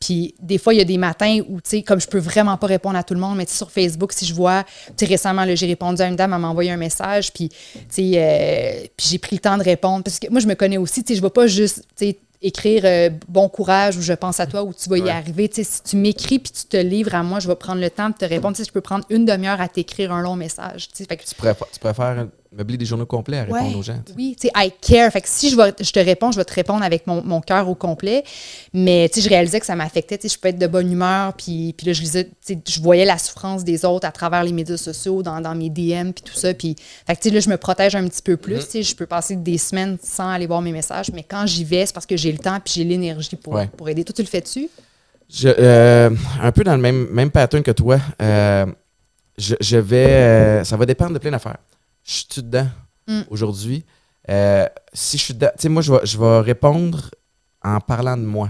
Puis des fois, il y a des matins où, tu sais, comme je peux vraiment pas répondre à tout le monde, mais tu sais, sur Facebook, si je vois, tu sais, récemment, j'ai répondu à une dame, elle m'a envoyé un message, puis, tu sais, euh, puis j'ai pris le temps de répondre. Parce que moi, je me connais aussi, tu sais, je vais pas juste, tu sais, écrire euh, bon courage ou je pense à toi ou tu vas y arriver. Si tu m'écris puis tu te livres à moi, je vais prendre le temps de te répondre. Tu sais, je peux prendre une demi-heure à t'écrire un long message. Fait que Tu préfères, tu préfères meubler des journaux complets à répondre Ouais, aux gens. Oui, tu sais, I care. Fait que si je, vais, je te réponds, je vais te répondre avec mon, mon cœur au complet. Mais, tu sais, je réalisais que ça m'affectait. Tu sais, je peux être de bonne humeur. Puis, puis là, je lisais, tu sais, je voyais la souffrance des autres à travers les médias sociaux, dans, dans mes DM, puis tout ça. Puis, fait que, tu sais, là, je me protège un petit peu plus. Mm-hmm. Tu sais, je peux passer des semaines sans aller voir mes messages. Mais quand j'y vais, c'est parce que j'ai le temps puis j'ai l'énergie pour, Ouais. pour aider. Toi, tu le fais-tu? Je, euh, un peu dans le même, même pattern que toi. Euh, je, je vais. euh, ça va dépendre de plein d'affaires. Je suis dedans Mm. aujourd'hui? Euh, si je suis dedans. Tu sais, moi, je vais, je vais répondre en parlant de moi.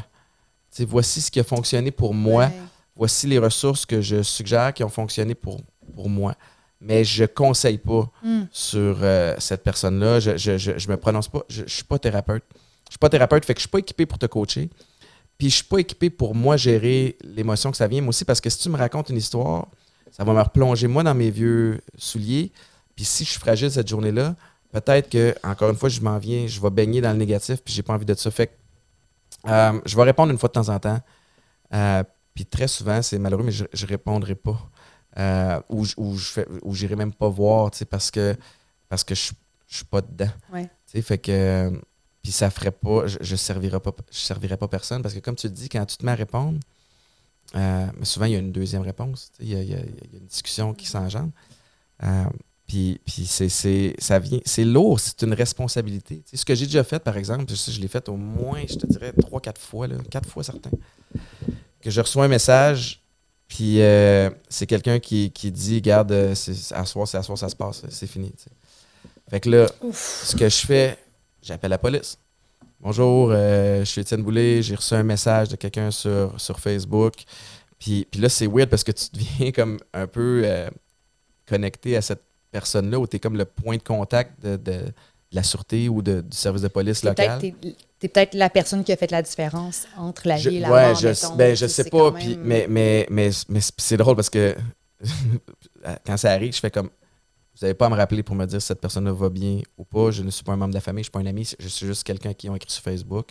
Tu sais, voici ce qui a fonctionné pour moi. Ouais. Voici les ressources que je suggère qui ont fonctionné pour, pour moi. Mais je conseille pas Mm. sur euh, cette personne-là. Je, je, je, je me prononce pas. Je, je suis pas thérapeute. Je suis pas thérapeute, fait que je suis pas équipé pour te coacher. Puis je suis pas équipé pour moi gérer l'émotion que ça vient. Moi aussi, parce que si tu me racontes une histoire, ça va me replonger moi dans mes vieux souliers. Puis si je suis fragile cette journée-là, peut-être que, encore une fois, je m'en viens, je vais baigner dans le négatif, puis j'ai pas envie de ça. Fait que, euh, je vais répondre une fois de temps en temps. Euh, puis très souvent, c'est malheureux, mais je, je répondrai pas. Euh, ou, je- ou je fais ou j'irai même pas voir, tu sais, parce que parce que je, je suis pas dedans. Ouais. Tu sais, fait que puis ça ferait pas, je, je servirais pas, je pas personne parce que comme tu le dis, quand tu te mets à répondre, mais souvent il y a une deuxième réponse, tu sais, il y, a- il y a- il y a une discussion qui s'engendre. Puis, puis c'est, c'est, ça vient, c'est lourd, c'est une responsabilité. Tu sais, ce que j'ai déjà fait, par exemple, je l'ai fait au moins, je te dirais, trois, quatre fois, là, quatre fois certains, que je reçois un message, puis euh, c'est quelqu'un qui, qui dit, garde, euh, c'est, à soir, c'est à soir, ça se passe, c'est fini. tu sais. Fait que là, ce que je fais, j'appelle la police. Bonjour, euh, je suis Étienne Boulay, j'ai reçu un message de quelqu'un sur, sur Facebook. Puis, puis là, c'est weird parce que tu deviens comme un peu euh, connecté à cette personne-là où tu es comme le point de contact de, de- de la sûreté ou de- du service de police local. peut-être t'es- t'es peut-être la personne qui a fait la différence entre la Je- vie et la ouais, mort. je, mettons. ben, je Tu sais pas, mais, mais, mais, mais c'est drôle parce que quand ça arrive, je fais comme vous n'avez pas à me rappeler pour me dire si cette personne-là va bien ou pas. Je ne suis pas un membre de la famille, je ne suis pas un ami, je suis juste quelqu'un qui ont écrit sur Facebook.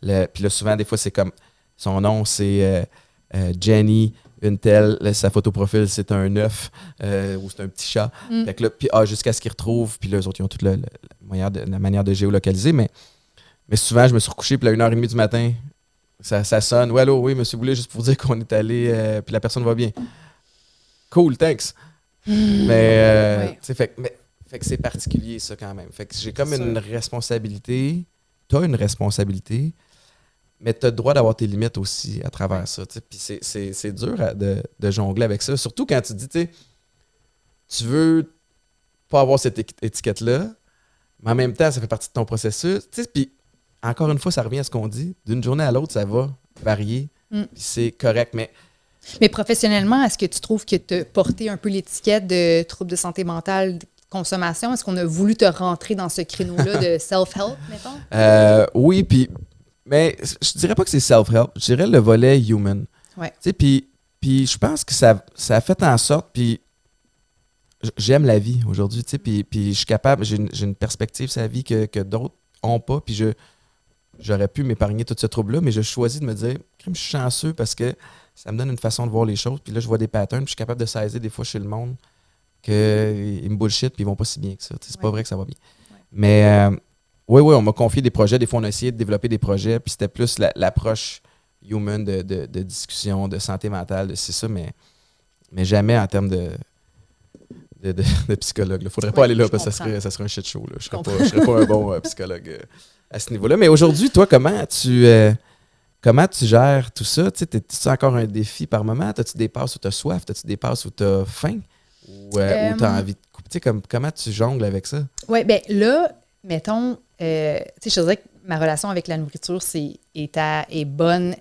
Puis là, souvent, des fois, c'est comme son nom, c'est euh, euh, Jenny, une telle, sa photo profil, c'est un œuf euh, ou c'est un petit chat. Mm. Fait que là, puis ah, jusqu'à ce qu'ils retrouvent, puis là, eux autres, ils ont toute la, manière de, la manière de géolocaliser, mais, mais souvent, je me suis recouché, puis à 1h30 du matin, ça, ça sonne. Ouais, allô, oui, monsieur Boulet, juste pour dire qu'on est allé, euh, puis la personne va bien. Cool, thanks. Mais, euh, fait, mais- fait que c'est particulier, ça, quand même. Fait que j'ai comme une sûr. responsabilité. Tu as une responsabilité, mais tu as le droit d'avoir tes limites aussi à travers ça. Puis c'est- c'est c'est dur à- de, de jongler avec ça. Surtout quand tu dis, tu veux pas avoir cette éti- étiquette-là, mais en même temps, ça fait partie de ton processus. Puis encore une fois, ça revient à ce qu'on dit. D'une journée à l'autre, ça va varier. Mm. Puis c'est correct. Mais Mais professionnellement, est-ce que tu trouves que as porté un peu l'étiquette de trouble de santé mentale, de consommation? Est-ce qu'on a voulu te rentrer dans ce créneau-là de self-help, mettons? Euh, oui, puis. Mais je dirais pas que c'est self-help. Je dirais le volet human. Ouais. Puis, je pense que ça, ça a fait en sorte. Puis j'aime la vie aujourd'hui, puis, je suis capable, j'ai une, une perspective sur la vie que, que d'autres ont pas. Puis je j'aurais pu m'épargner tout ce trouble-là, mais je choisis de me dire, je suis chanceux parce que ça me donne une façon de voir les choses. Puis là, je vois des patterns, puis je suis capable de saisir des fois chez le monde qu'ils me bullshit, puis ils vont pas si bien que ça. C'est pas vrai que ça va bien. Ouais. Mais euh, oui, oui, on m'a confié des projets. Des fois, on a essayé de développer des projets, puis c'était plus la- l'approche human de, de- de discussion, de santé mentale, de c'est ça, mais, mais jamais en termes de, de, psychologue. Il faudrait pas aller là parce que ça serait, ça serait un shit show. Là. Je serais comprends. pas, je serais pas un bon euh, psychologue euh, à ce niveau-là. Mais aujourd'hui, toi, comment tu, euh, comment tu gères tout ça? Tu sais, t'es-tu encore un défi par moment? T'as-tu des passes où tu as soif? T'as-tu des passes où tu as faim? Ou où tu as envie de couper? Tu comme, comment tu jongles avec ça? Oui, bien là, mettons, euh, tu je dirais que ma relation avec la nourriture c'est, est, est bonne,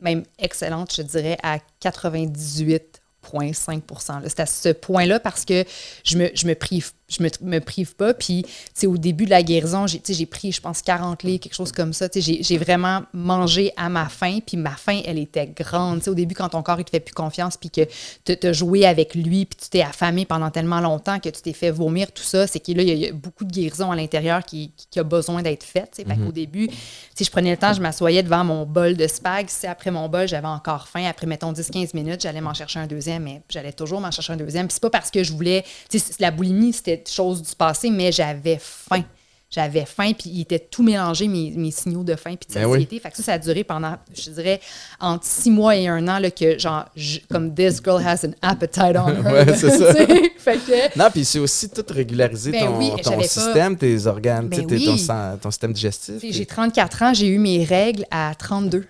même excellente, je dirais, à 98,5 là. C'est à ce point-là parce que je me, je me prive je me, me prive pas. Puis, au début de la guérison, j'ai, pris, je pense, 40 livres, quelque chose comme ça. J'ai, vraiment mangé à ma faim. Puis ma faim, elle était grande. Au début, quand ton corps, il te fait plus confiance, puis que tu as joué avec lui, puis tu t'es affamé pendant tellement longtemps que tu t'es fait vomir, tout ça, c'est que là, il y y, a beaucoup de guérison à l'intérieur qui, qui- qui a besoin d'être faite. Fait qu'au début, je prenais le temps, je m'assoyais devant mon bol de spag. Si après mon bol, j'avais encore faim, après, mettons, 10-15 minutes, j'allais m'en chercher un deuxième, mais j'allais toujours m'en chercher un deuxième. Puis c'est pas parce que je voulais... La boulimie, c'était chose du passé, mais j'avais faim. J'avais faim, puis il était tout mélangé, mes, mes signaux de faim, puis de Ben oui. satiété. Fait que ça, ça a duré pendant, je dirais, entre six mois et un an, là, que genre, je- comme this girl has an appetite on her. Ouais, c'est ça. fait que, Non, puis c'est aussi tout régulariser Ben ton, oui, ton pas- système, tes organes, Ben ton, oui. sang- ton système digestif. J'ai 34 ans, j'ai eu mes règles à 32.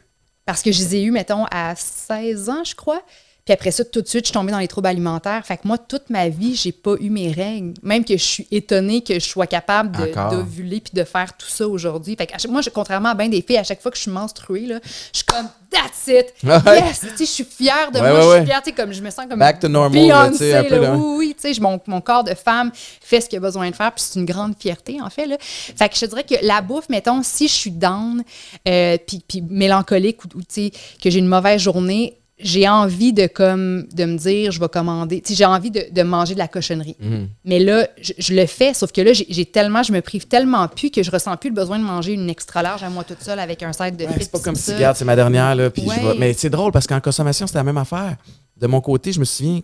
Parce que je les ai eues, mettons, à 16 ans, je crois. Puis après ça, tout de suite, je suis tombée dans les troubles alimentaires. Fait que moi, toute ma vie, j'ai pas eu mes règles. Même que je suis étonnée que je sois capable d'ovuler puis de faire tout ça aujourd'hui. Fait que chaque- moi, je- contrairement à bien des filles, à chaque fois que je suis menstruée, là, je suis comme « that's it! Yes! » Tu sais, je suis fière de Ouais, moi. ouais, je suis fière, tu sais, comme je me sens comme Back to normal, là, tu sais, Beyoncé, un peu, là. là. Oui, oui, tu sais, mon, mon corps de femme fait ce qu'il a besoin de faire, puis c'est une grande fierté, en fait. Là. Fait que je dirais que la bouffe, mettons, si je suis down, euh, puis, puis mélancolique, ou, ou, tu sais, que j'ai une mauvaise journée, j'ai envie de comme de me dire, je vais commander. J'ai envie de, de manger de la cochonnerie. Mhm. Mais là, je, je le fais, sauf que là, j'ai tellement, je me prive tellement plus que je ressens plus le besoin de manger une extra large à moi toute seule avec un side de Ouais, c'est pas comme si, regarde, c'est ma dernière, là, puis je Ouais. vais- Mais c'est drôle parce qu'en consommation, c'était la même affaire. De mon côté, je me souviens,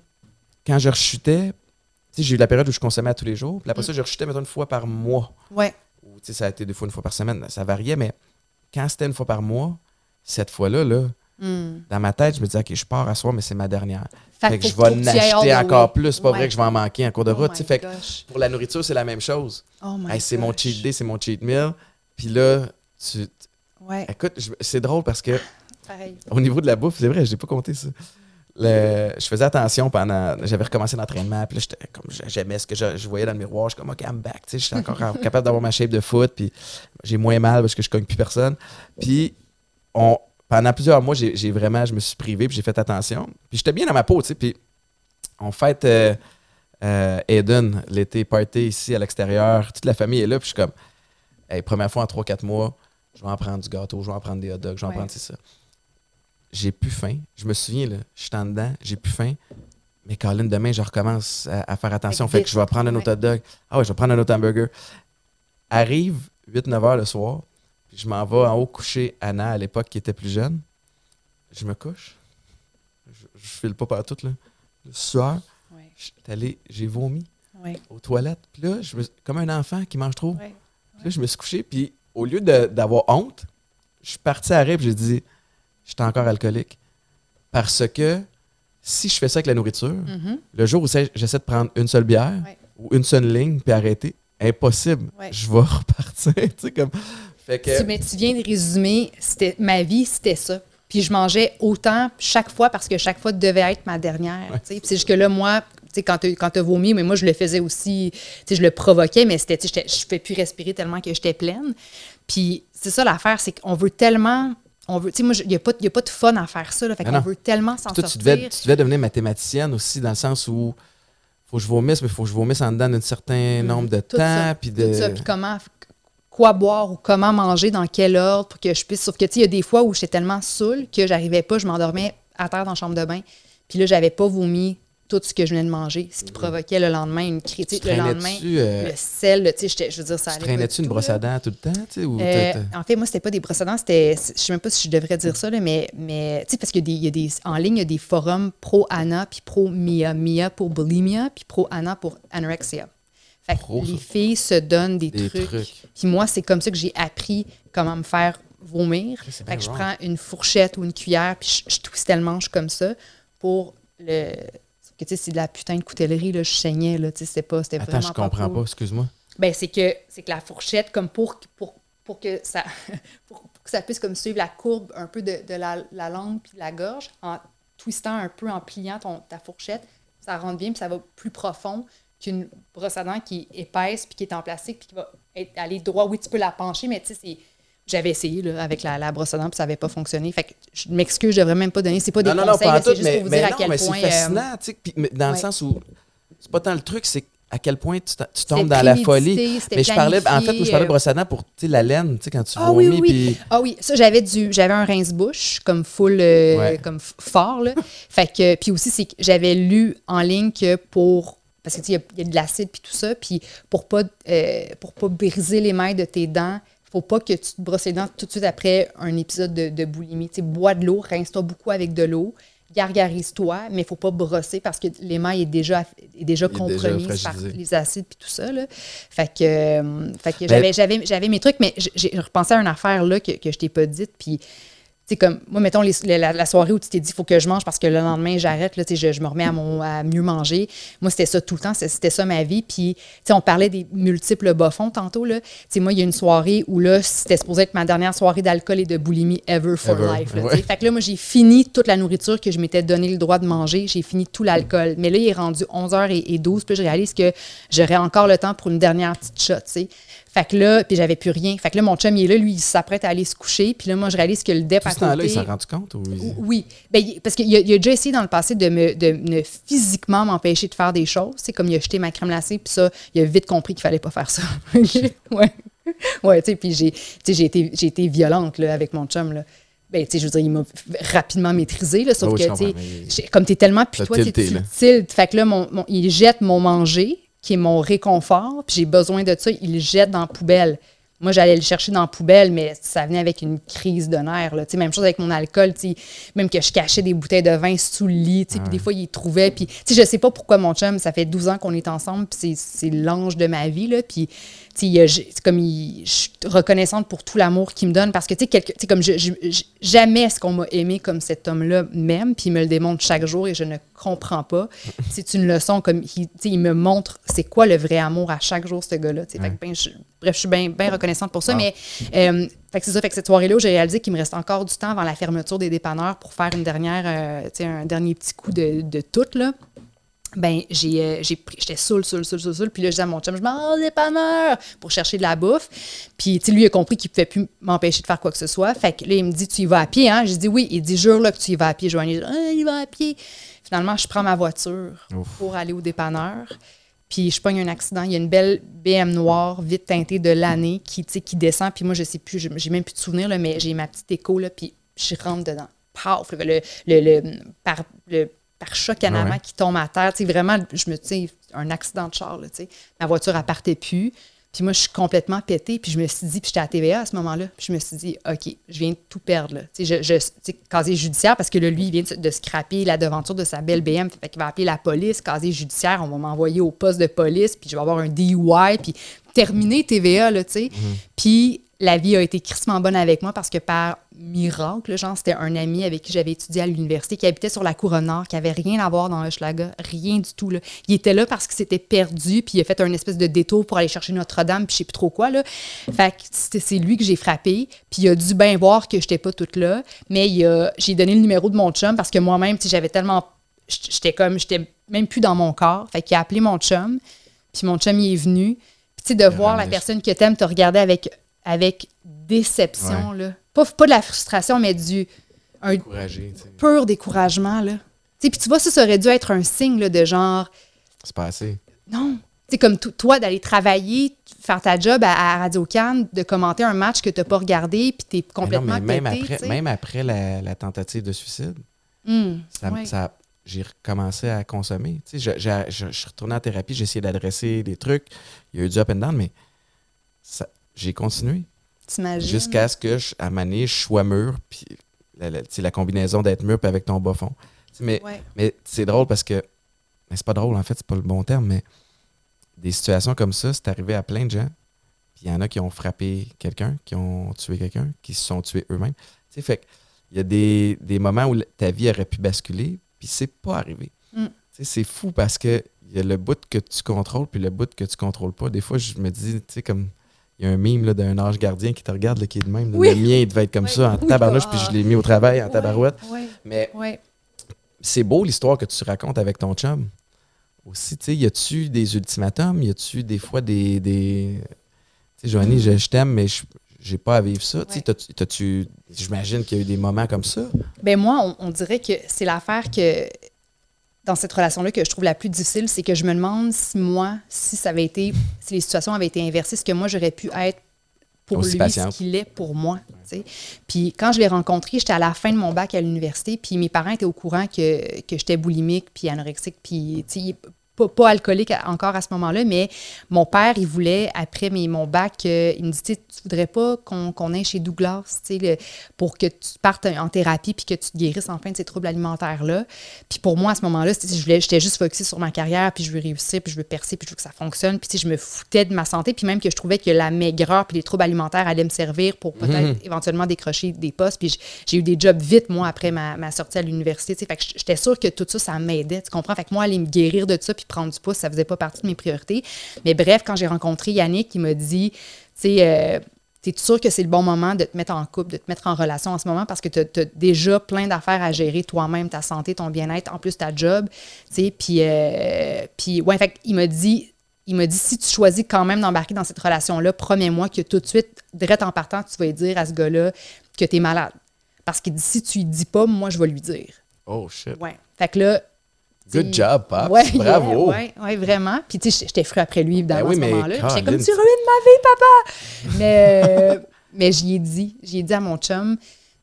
quand je rechutais, tu sais, j'ai eu la période où je consommais à tous les jours, puis Mm. après ça, je rechutais, mettons, une fois par mois. Ouais. Ou, tu sais, ça a été deux fois, une fois par semaine. Ça variait, mais quand c'était une fois par mois, cette fois-là, là, Hmm. dans ma tête, je me disais, OK, je pars à soir, mais c'est ma dernière. Fait, Fait que je vais en acheter encore plus. C'est pas Ouais. vrai que je vais en manquer en cours de Oh route. fait que pour la nourriture, c'est la même chose. Oh Hey, c'est mon cheat day, c'est mon cheat meal. Puis là, tu. Ouais, Écoute, c'est drôle parce que pareil. au niveau de la bouffe, c'est vrai, je n'ai pas compté ça. Le- je faisais attention pendant. J'avais recommencé l'entraînement, puis là, j'étais comme j'aimais ce que je, je voyais dans le miroir. Je suis comme, OK, I'm back. Je suis encore capable d'avoir ma shape de foot, puis j'ai moins mal parce que je cogne plus personne. Puis, on, pendant plusieurs mois, j'ai vraiment, je me suis privé, puis j'ai fait attention. Puis, j'étais bien dans ma peau, tu sais. Puis, on fête euh, euh, Eden, l'été party ici à l'extérieur. Toute la famille est là, puis je suis comme, hey, première fois en 3-4 mois, je vais en prendre du gâteau, je vais en prendre des hot dogs, je vais en prendre, c'est ça j'ai plus faim. Je me souviens, là, je suis en dedans, j'ai plus faim. Mais Colin, demain, je recommence à, à faire attention. Fait que je vais prendre un autre hot dog. Ah ouais, je vais prendre un autre hamburger. Arrive 8-9 heures le soir, je m'en vais en haut coucher Anna à l'époque qui était plus jeune. Je me couche. Je, je file pas partout, là. Le sueur. Ouais, allé, j'ai vomi ouais, aux toilettes. Puis là, je me- comme un enfant qui mange trop. ouais. Puis là, je me suis couché, puis au lieu d'avoir honte, je suis parti à rire, puis j'ai dit, j'étais encore alcoolique. Parce que si je fais ça avec la nourriture, Mhm. le jour où j'essaie de prendre une seule bière ou une seule ligne, puis arrêter, impossible. Je vais repartir. tu sais, comme. Fait que. Tu, mais tu viens de résumer, c'était ma vie, c'était ça. Puis je mangeais autant chaque fois parce que chaque fois devait être ma dernière. Puis c'est juste que là, moi, quand tu as vomi, mais moi, je le faisais aussi, je le provoquais, mais c'était, je ne pouvais plus respirer tellement que j'étais pleine. Puis c'est ça l'affaire, c'est qu'on veut tellement. On veut, tu sais, moi, il n'y a, pas- y a pas de fun à faire ça. Là, fait qu'on veut tellement s'en Toi, sortir. tu devais, tu devais devenir mathématicienne aussi, dans le sens où faut que je vomisse, mais il faut que je vomisse en dedans d'un certain nombre de. Tout ça, temps. Puis de... Tout ça, puis comment, quoi boire ou comment manger, dans quel ordre pour que je puisse. Sauf que, tu sais, il y a des fois où j'étais tellement saoule que j'arrivais pas, je m'endormais à terre dans la chambre de bain. Puis là, j'avais pas vomi tout ce que je venais de manger, ce qui provoquait le lendemain une critique. Tu Le lendemain, traînais-tu, euh, le sel, tu sais, je veux dire, ça tu allait. traînais-tu pas une brosse à dents tout le temps? tu sais, ou Euh, en fait, moi, c'était pas des brosses à dents, c'était. Je sais même pas si je devrais dire ça, là, mais, mais tu sais, parce qu'il y y a des. En ligne, il y a des forums pro-Anna, puis pro-Mia. Mia pour bulimia, puis pro-Anna pour anorexia. Fait que Pro, les ça. filles se donnent des, Des trucs. trucs. Puis moi, c'est comme ça que j'ai appris comment me faire vomir. Fait que je prends une fourchette ou une cuillère, puis je, je twistais le manche comme ça pour le. Que, tu sais, c'est de la putain de coutellerie, là, je saignais, là, tu sais, c'était pas, c'était Attends, vraiment je comprends cool. pas, excuse-moi. Ben, c'est que, c'est que la fourchette, comme pour, pour, pour, que ça, pour, pour que ça puisse comme suivre la courbe un peu de, de la, la langue puis de la gorge, en twistant un peu, en pliant ton, ta fourchette, ça rentre bien puis ça va plus profond qu'une brosse à dents qui est épaisse puis qui est en plastique puis qui va être, aller droit. Oui, tu peux la pencher, mais tu sais, c'est... J'avais essayé là, avec la, la brosse à dents puis ça n'avait pas fonctionné. Fait que je m'excuse, je devrais même pas donner. C'est pas des non, non, non, conseils, c'est tout, juste mais, pour vous mais dire à quel mais point... c'est euh, fascinant, tu sais, puis- mais dans le sens où c'est pas tant le truc, c'est à quel point tu, tombes dans la folie. Mais je parlais, en fait, moi, je parlais de euh, brosse à dents pour, la laine, tu sais, quand tu Ah oui, vomis, oui, puis... Ah oui, ça, j'avais du j'avais un rince-bouche comme full, euh, Ouais. comme f- fort, là. fait que, puis aussi, c'est que j'avais lu en ligne que pour, parce que, tu sais, il y y, a de l'acide puis tout ça, puis pour pas, euh, pour pas briser les mailles de tes dents, faut pas que tu te brosses les dents tout de suite après un épisode de, de boulimie. Tu bois de l'eau, rince-toi beaucoup avec de l'eau, gargarise-toi, mais faut pas brosser parce que l'émail est déjà, est déjà compromise par les acides puis tout ça, là. Fait que, euh, fait que j'avais, mes trucs, mais j'ai repensé à une affaire là que, que je t'ai pas dite, puis sais, comme, moi, mettons, les- la, la soirée où tu t'es dit, il faut que je mange parce que le lendemain, j'arrête, là, tu sais, je, je me remets à, mon, à mieux manger. Moi, c'était ça tout le temps, c'était- ça ma vie. Puis, tu sais, on parlait des multiples bas-fonds tantôt, là. Tu sais, moi, il y a une soirée où, là, c'était supposé être ma dernière soirée d'alcool et de boulimie ever for Ever, life, là, ouais. Fait que là, moi, j'ai fini toute la nourriture que je m'étais donné le droit de manger. J'ai fini tout l'alcool. Mais là, il est rendu 11h12, puis je réalise que j'aurais encore le temps pour une dernière petite shot, tu sais. Fait que là, puis j'avais plus rien. Fait que là, mon chum, il est là, lui, il s'apprête à aller se coucher. Puis là, moi, je réalise que le dep Tout à ce temps-là, côté... il s'en rendu compte? Ou... Oui, ben, parce qu'il a, il a déjà essayé dans le passé de me, de me physiquement m'empêcher de faire des choses. C'est comme il a jeté ma crème glacée, puis ça, il a vite compris qu'il fallait pas faire ça. ouais. Ouais, tu sais, puis j'ai, j'ai été, j'ai été violente là, avec mon chum. Là. Ben, tu sais, je veux dire, il m'a rapidement maîtrisé, là, sauf que, tu sais, comme t'es tellement, puis toi, là. tiltes. Fait que là, mon, mon- il jette mon manger, qui est mon réconfort, puis j'ai besoin de ça, il le jette dans la poubelle. Moi, j'allais le chercher dans la poubelle, mais ça venait avec une crise de nerfs. là. Tu sais, Même chose avec mon alcool. Même que je cachais des bouteilles de vin sous le lit. Puis des fois, il les trouvait. Puis, tu sais, je sais pas pourquoi mon chum, ça fait 12 ans qu'on est ensemble. Puis c'est- c'est l'ange de ma vie. Là, puis, c'est comme il- je suis reconnaissante pour tout l'amour qu'il me donne. Parce que, tu sais, comme je, je- je- jamais est-ce qu'on m'a aimé comme cet homme-là m'aime. Puis il me le démontre chaque jour et je ne comprends pas. C'est une leçon comme il, me montre c'est quoi le vrai amour à chaque jour, ce gars-là. ben, bref, je suis bien reconnaissante pour ça. Mais euh, fait que c'est ça. Fait que cette soirée-là, j'ai réalisé qu'il me reste encore du temps avant la fermeture des dépanneurs pour faire une dernière, euh, un dernier petit coup de, de tout, là. Ben, j'ai, euh, j'étais saoule, saoule, saoule, saoule. Puis là, je disais à mon chum, je m'en vais au dépanneur pour chercher de la bouffe. Puis, tu sais, lui, il a compris qu'il ne pouvait plus m'empêcher de faire quoi que ce soit. Fait que là, il me dit, tu y vas à pied, hein? J'ai dit oui. Il dit, jure là que tu y vas à pied, Joanie. Dis, ah, il va à pied. Finalement, je prends ma voiture Ouf. pour aller au dépanneur. Puis je pogne un accident. Il y a une belle BM noire, vite teintée de l'année, qui, qui descend. Puis moi, je sais plus, j'ai même plus de souvenirs, là, mais j'ai ma petite écho, là, puis je rentre dedans. Paf! Le, le, le, par, le pare-choc en Ouais. avant qui tombe à terre. Tu sais, vraiment, je me sais, un accident de char, là. Ma voiture, elle partait plus. Puis moi, je suis complètement pétée. Puis je me suis dit, puis j'étais à TVA à ce moment-là. Puis je me suis dit, OK, je viens de tout perdre. Là. Je, je, casier judiciaire, parce que là, lui, il vient de, de scraper la devanture de sa belle BM. Fait qu'il va appeler la police, casier judiciaire. On va m'envoyer au poste de police. Puis je vais avoir un DUI. Puis terminer TVA, là, tu sais. Puis la vie a été crissement bonne avec moi parce que par miracle, genre, c'était un ami avec qui j'avais étudié à l'université qui habitait sur la couronne nord, qui avait rien à voir dans Hochelaga, rien du tout. Là. Il était là parce qu'il s'était perdu, puis il a fait un espèce de détour pour aller chercher Notre-Dame, puis je sais plus trop quoi. Là. Fait que c'est lui que j'ai frappé, puis il a dû bien voir que j'étais pas toute là, mais j'ai donné le numéro de mon chum parce que moi-même, sais, j'avais tellement... J'étais comme... J'étais même plus dans mon corps. Fait qu'il a appelé mon chum, puis mon chum, il est venu. Puis tu sais, de voir la personne que t'aimes te regarder avec, avec déception, là. Pas, pas de la frustration, mais du un pur découragement, là. Tu sais, puis tu vois, ça, ça aurait dû être un signe, là, de genre, C'est pas assez. non. C'est comme to- toi d'aller travailler, faire ta job à, à Radio Cannes, de commenter un match que tu n'as pas regardé, puis tu es Mais non, complètement mais même pété, après, même après la, la tentative de suicide, Hum, j'ai recommencé à consommer. Je, je- je- je suis retourné en thérapie, j'ai essayé d'adresser des trucs. Il y a eu du up and down, mais j'ai continué. Jusqu'à ce que, je, à Mané, je sois mûr, puis la, la- la combinaison d'être mûr puis avec ton bas fond. Mais, Ouais. mais c'est drôle parce que. Mais c'est pas drôle, en fait, c'est pas le bon terme, mais des situations comme ça, c'est arrivé à plein de gens. Puis il y en a qui ont frappé quelqu'un, qui ont tué quelqu'un, qui se sont tués eux-mêmes. Tu sais, fait il y a des, des moments où ta vie aurait pu basculer, puis c'est pas arrivé. Mm. Tu sais, c'est fou parce que il y a le bout que tu contrôles, puis le bout que tu contrôles pas. Des fois, je me dis, tu sais, comme. Il y a un mime d'un ange gardien qui te regarde, là, qui est de même. Oui. Le mien, il devait être comme Oui. ça, en Oui, tabarnouche, ah. puis je l'ai mis au travail en tabarouette. Mais c'est beau l'histoire que tu racontes avec ton chum. Aussi, tu sais, y a-tu des ultimatums? Y a-tu des fois des. des... Tu sais, Joanie, je, je t'aime, mais je j'ai pas à vivre ça. Tu Ouais. t'as-tu- t'as-tu- J'imagine qu'il y a eu des moments comme ça? Ben moi, on, on dirait que c'est l'affaire que dans cette relation-là que je trouve la plus difficile, c'est que je me demande si moi, si ça avait été, si les situations avaient été inversées, ce que moi j'aurais pu être pour Aussi lui, patiente. ce qu'il est pour moi. Puis quand je l'ai rencontré, j'étais à la fin de mon bac à l'université, puis mes parents étaient au courant que, que j'étais boulimique, puis anorexique, puis pas, pas alcoolique encore à ce moment-là, mais mon père, il voulait, après mon bac, euh, il me dit, Tu voudrais pas qu'on aille chez Douglas, le- pour que tu partes en thérapie puis que tu te guérisses enfin de ces troubles alimentaires-là. Puis pour moi, à ce moment-là, j'étais juste focusée sur ma carrière, puis je veux réussir, puis je veux percer, puis je veux que ça fonctionne. Puis je me foutais de ma santé, puis même que je trouvais que la maigreur puis les troubles alimentaires allaient me servir pour peut-être éventuellement décrocher des postes. Puis j'ai eu des jobs vite, moi, après ma, ma sortie à l'université. Fait que j'étais sûre que tout ça, ça m'aidait, tu comprends? Fait que moi, aller me guérir de ça puis prendre du pouce, ça faisait pas partie de mes priorités. Mais bref, quand j'ai rencontré Yannick, il m'a dit, tu sais, euh, T'es sûr que c'est le bon moment de te mettre en couple, de te mettre en relation en ce moment? Parce que tu as, déjà plein d'affaires à gérer toi-même, ta santé, ton bien-être, en plus ta job. tu sais. Puis, euh, puis ouais, fait il m'a dit, il m'a dit si tu choisis quand même d'embarquer dans cette relation-là, promets-moi que tout de suite, direct en partant, tu vas dire à ce gars-là que tu es malade. Parce dit si tu lui dis pas, moi, je vais lui dire. Oh shit. Ouais. Fait que là. Good job, Pops. Ouais, Bravo. Ouais, ouais, vraiment. Puis, tu sais, j'étais fru après lui, évidemment, Ben oui, à ce moment-là. J'étais comme, tu ruines ma vie, papa! Mais, euh, mais j'y ai dit, j'y ai dit à mon chum,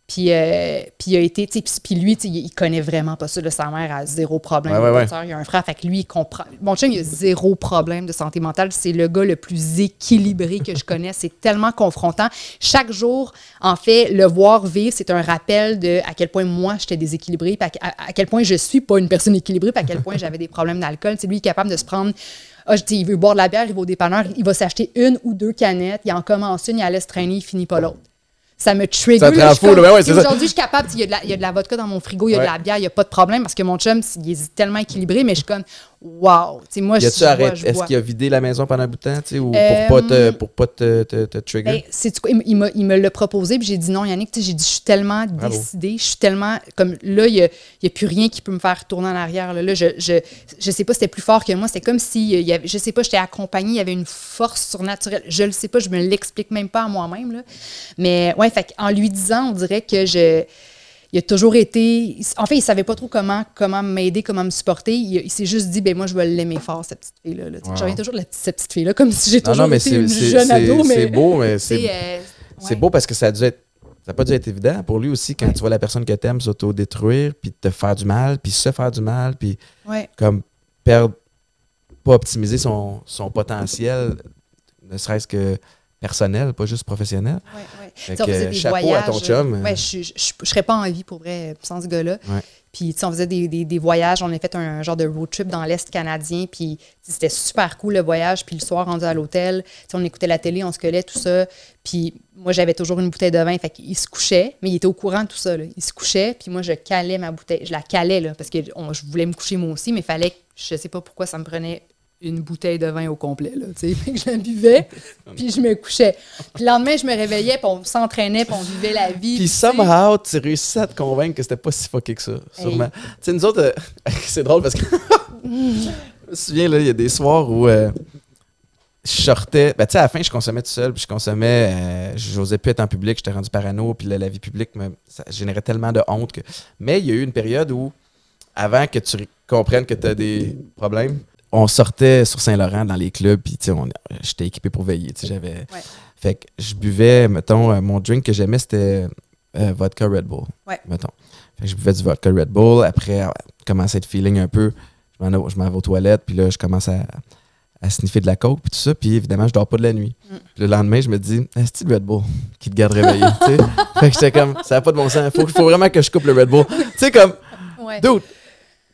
Puis, euh, puis il a été, tu sais, puis- lui, il il connaît vraiment pas ça. Là, sa mère a zéro problème. Ouais, Il a ouais, il a un frère, fait que lui, il comprend. Mon chum, il a zéro problème de santé mentale. C'est le gars le plus équilibré que je connais. C'est tellement confrontant. Chaque jour, en fait, le voir vivre, c'est un rappel de à quel point moi, j'étais déséquilibrée, puis à, à- à quel point je suis pas une personne équilibrée, puis à quel point j'avais des problèmes d'alcool. C'est lui qui est capable de se prendre. Ah, je dis, il veut boire de la bière, il va au dépanneur, il va s'acheter une ou deux canettes, il en commence une, il la laisse traîner, il finit pas l'autre. Ça me trigger. Là, fou, là, ouais. Aujourd'hui, je suis capable. Il y, a de la, il y a de la vodka dans mon frigo, il y a Ouais. de la bière, il n'y a pas de problème parce que mon chum, il est tellement équilibré, mais je suis comme, wow. Tu sais, moi, je, je je Est-ce qu'il a vidé la maison pendant un bout de temps, tu sais, ou Euh, pour pas te, pour pas te, te, te trigger? Ben, quoi, il, me l'a proposé, puis j'ai dit non, Yannick, tu sais, j'ai dit, je suis tellement Bravo. décidée, je suis tellement, comme là, il n'y a, a plus rien qui peut me faire tourner en arrière. Là, Là, je, je, je sais pas, c'était plus fort que moi, c'était comme si, euh, il y avait, je sais pas, j'étais accompagnée, il y avait une force surnaturelle. Je le sais pas, je me l'explique même pas à moi-même, là. Mais ouais, fait en lui disant, on dirait que je il a toujours été. En fait, il savait pas trop comment, comment m'aider, comment me supporter. Il, il s'est juste dit, ben moi, je vais l'aimer fort, cette petite fille-là. là. Tu Wow. Je reviens toujours de la petite- cette petite fille-là, comme si j'ai toujours non, mais été une jeune ado. Mais c'est beau, mais c'est euh, ouais. beau parce que ça a dû être. Ça n'a pas dû être évident pour lui aussi quand tu vois la personne que t'aimes s'auto-détruire, puis te faire du mal, puis se faire du mal, puis Ouais. comme perdre, pas optimiser son, son potentiel, ne serait-ce que personnel, pas juste professionnel. Fait sais, on que, faisait des chapeau à voyages, ton chum. Ouais, je, je serais pas en vie pour vrai sans ce gars-là. Ouais. Puis, tu sais, on faisait des, des, des voyages. On a fait un, genre de road trip dans l'Est canadien. Puis, c'était super cool le voyage. Puis, le soir, rendu à l'hôtel, on écoutait la télé, on se collait, tout ça. Puis, moi, j'avais toujours une bouteille de vin. Fait qu'il se couchait, mais il était au courant de tout ça. là. Il se couchait, puis moi, je calais ma bouteille. Je la calais, là, parce que on- je voulais me coucher moi aussi, mais il fallait je sais pas pourquoi, ça me prenait une bouteille de vin au complet. Là, tu sais. Que je la buvais, puis je me couchais. Puis le lendemain, je me réveillais, puis on s'entraînait, puis on vivait la vie. Puis somehow, tu réussis à te convaincre que c'était pas si fucké que ça, sûrement. Tu sais, nous autres, euh, c'est drôle parce que je me souviens, là, il y a des soirs où euh, je sortais, ben tu sais, à la fin, je consommais tout seul, puis je consommais, euh, j'osais plus être en public, j'étais rendu parano, puis la, la vie publique, me, ça générait tellement de honte que... Mais il y a eu une période où, avant que tu comprennes que tu as des problèmes, on sortait sur Saint-Laurent dans les clubs, puis tu sais, on- j'étais équipé pour veiller, tu sais, j'avais... Fait que je buvais, mettons, euh, mon drink que j'aimais, c'était euh, vodka Red Bull. Ouais. Mettons. Fait que je buvais du vodka Red Bull. Après, euh, commençait à être feeling un peu. Je m'en je m'en vais aux toilettes, puis là, je commence à, à sniffer de la coke, puis tout ça. Puis évidemment, je dors pas de la nuit. Mm. Puis le lendemain, je me dis, est-ce le Red Bull qui te garde réveillé? tu sais? Fait que j'étais comme, ça n'a pas de bon sens. Faut, faut vraiment que je coupe le Red Bull. Tu sais, comme, Ouais. dude,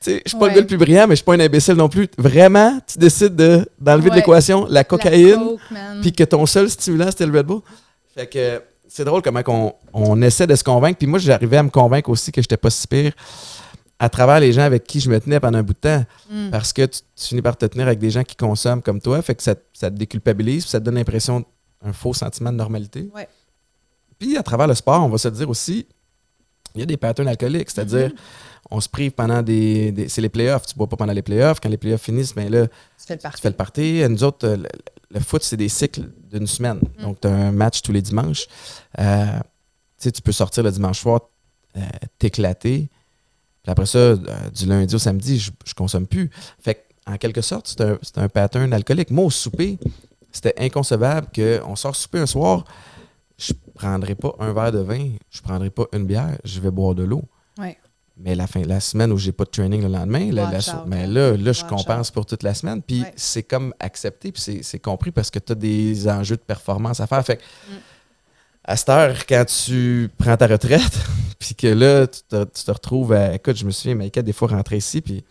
je suis pas Ouais. le gars le plus brillant, mais je suis pas un imbécile non plus. Vraiment, tu décides de- d'enlever de l'équation la cocaïne puis que ton seul stimulant, c'était le Red Bull. Fait que c'est drôle comment on, on essaie de se convaincre. Puis moi, j'arrivais à me convaincre aussi que j'étais pas si pire à travers les gens avec qui je me tenais pendant un bout de temps. Mm. Parce que tu, tu finis par te tenir avec des gens qui consomment comme toi. Fait que ça, ça te déculpabilise, puis ça te donne l'impression d'un faux sentiment de normalité. Ouais. Puis à travers le sport, on va se dire aussi, il y a des patterns alcooliques. C'est-à-dire, on se prive pendant des, des- C'est les playoffs. Tu bois pas pendant les playoffs. Quand les playoffs finissent, ben là, Tu fais le parti. fais le party. Nous autres, euh, le, le foot, c'est des cycles d'une semaine. Mm. Donc, tu as un match tous les dimanches. Euh, tu peux sortir le dimanche soir, euh, t'éclater. Puis après ça, euh, du lundi au samedi, je, je consomme plus. Fait que, en quelque sorte, c'est un, c'est un pattern alcoolique. Moi, au souper, c'était inconcevable qu'on sort souper un soir, je prendrai pas un verre de vin, je prendrai pas une bière, je vais boire de l'eau. Mais la fin la semaine où j'ai pas de training le lendemain, la- la Watch so- out, mais hein. là, là, je compense pour toute la semaine. Puis Ouais. c'est comme accepté, puis c'est- compris parce que tu as des enjeux de performance à faire. Fait que, Mm. à cette heure, quand tu prends ta retraite, puis que là, tu te, tu te retrouves à. Écoute, je me souviens, Maïka, des fois, rentrer ici, puis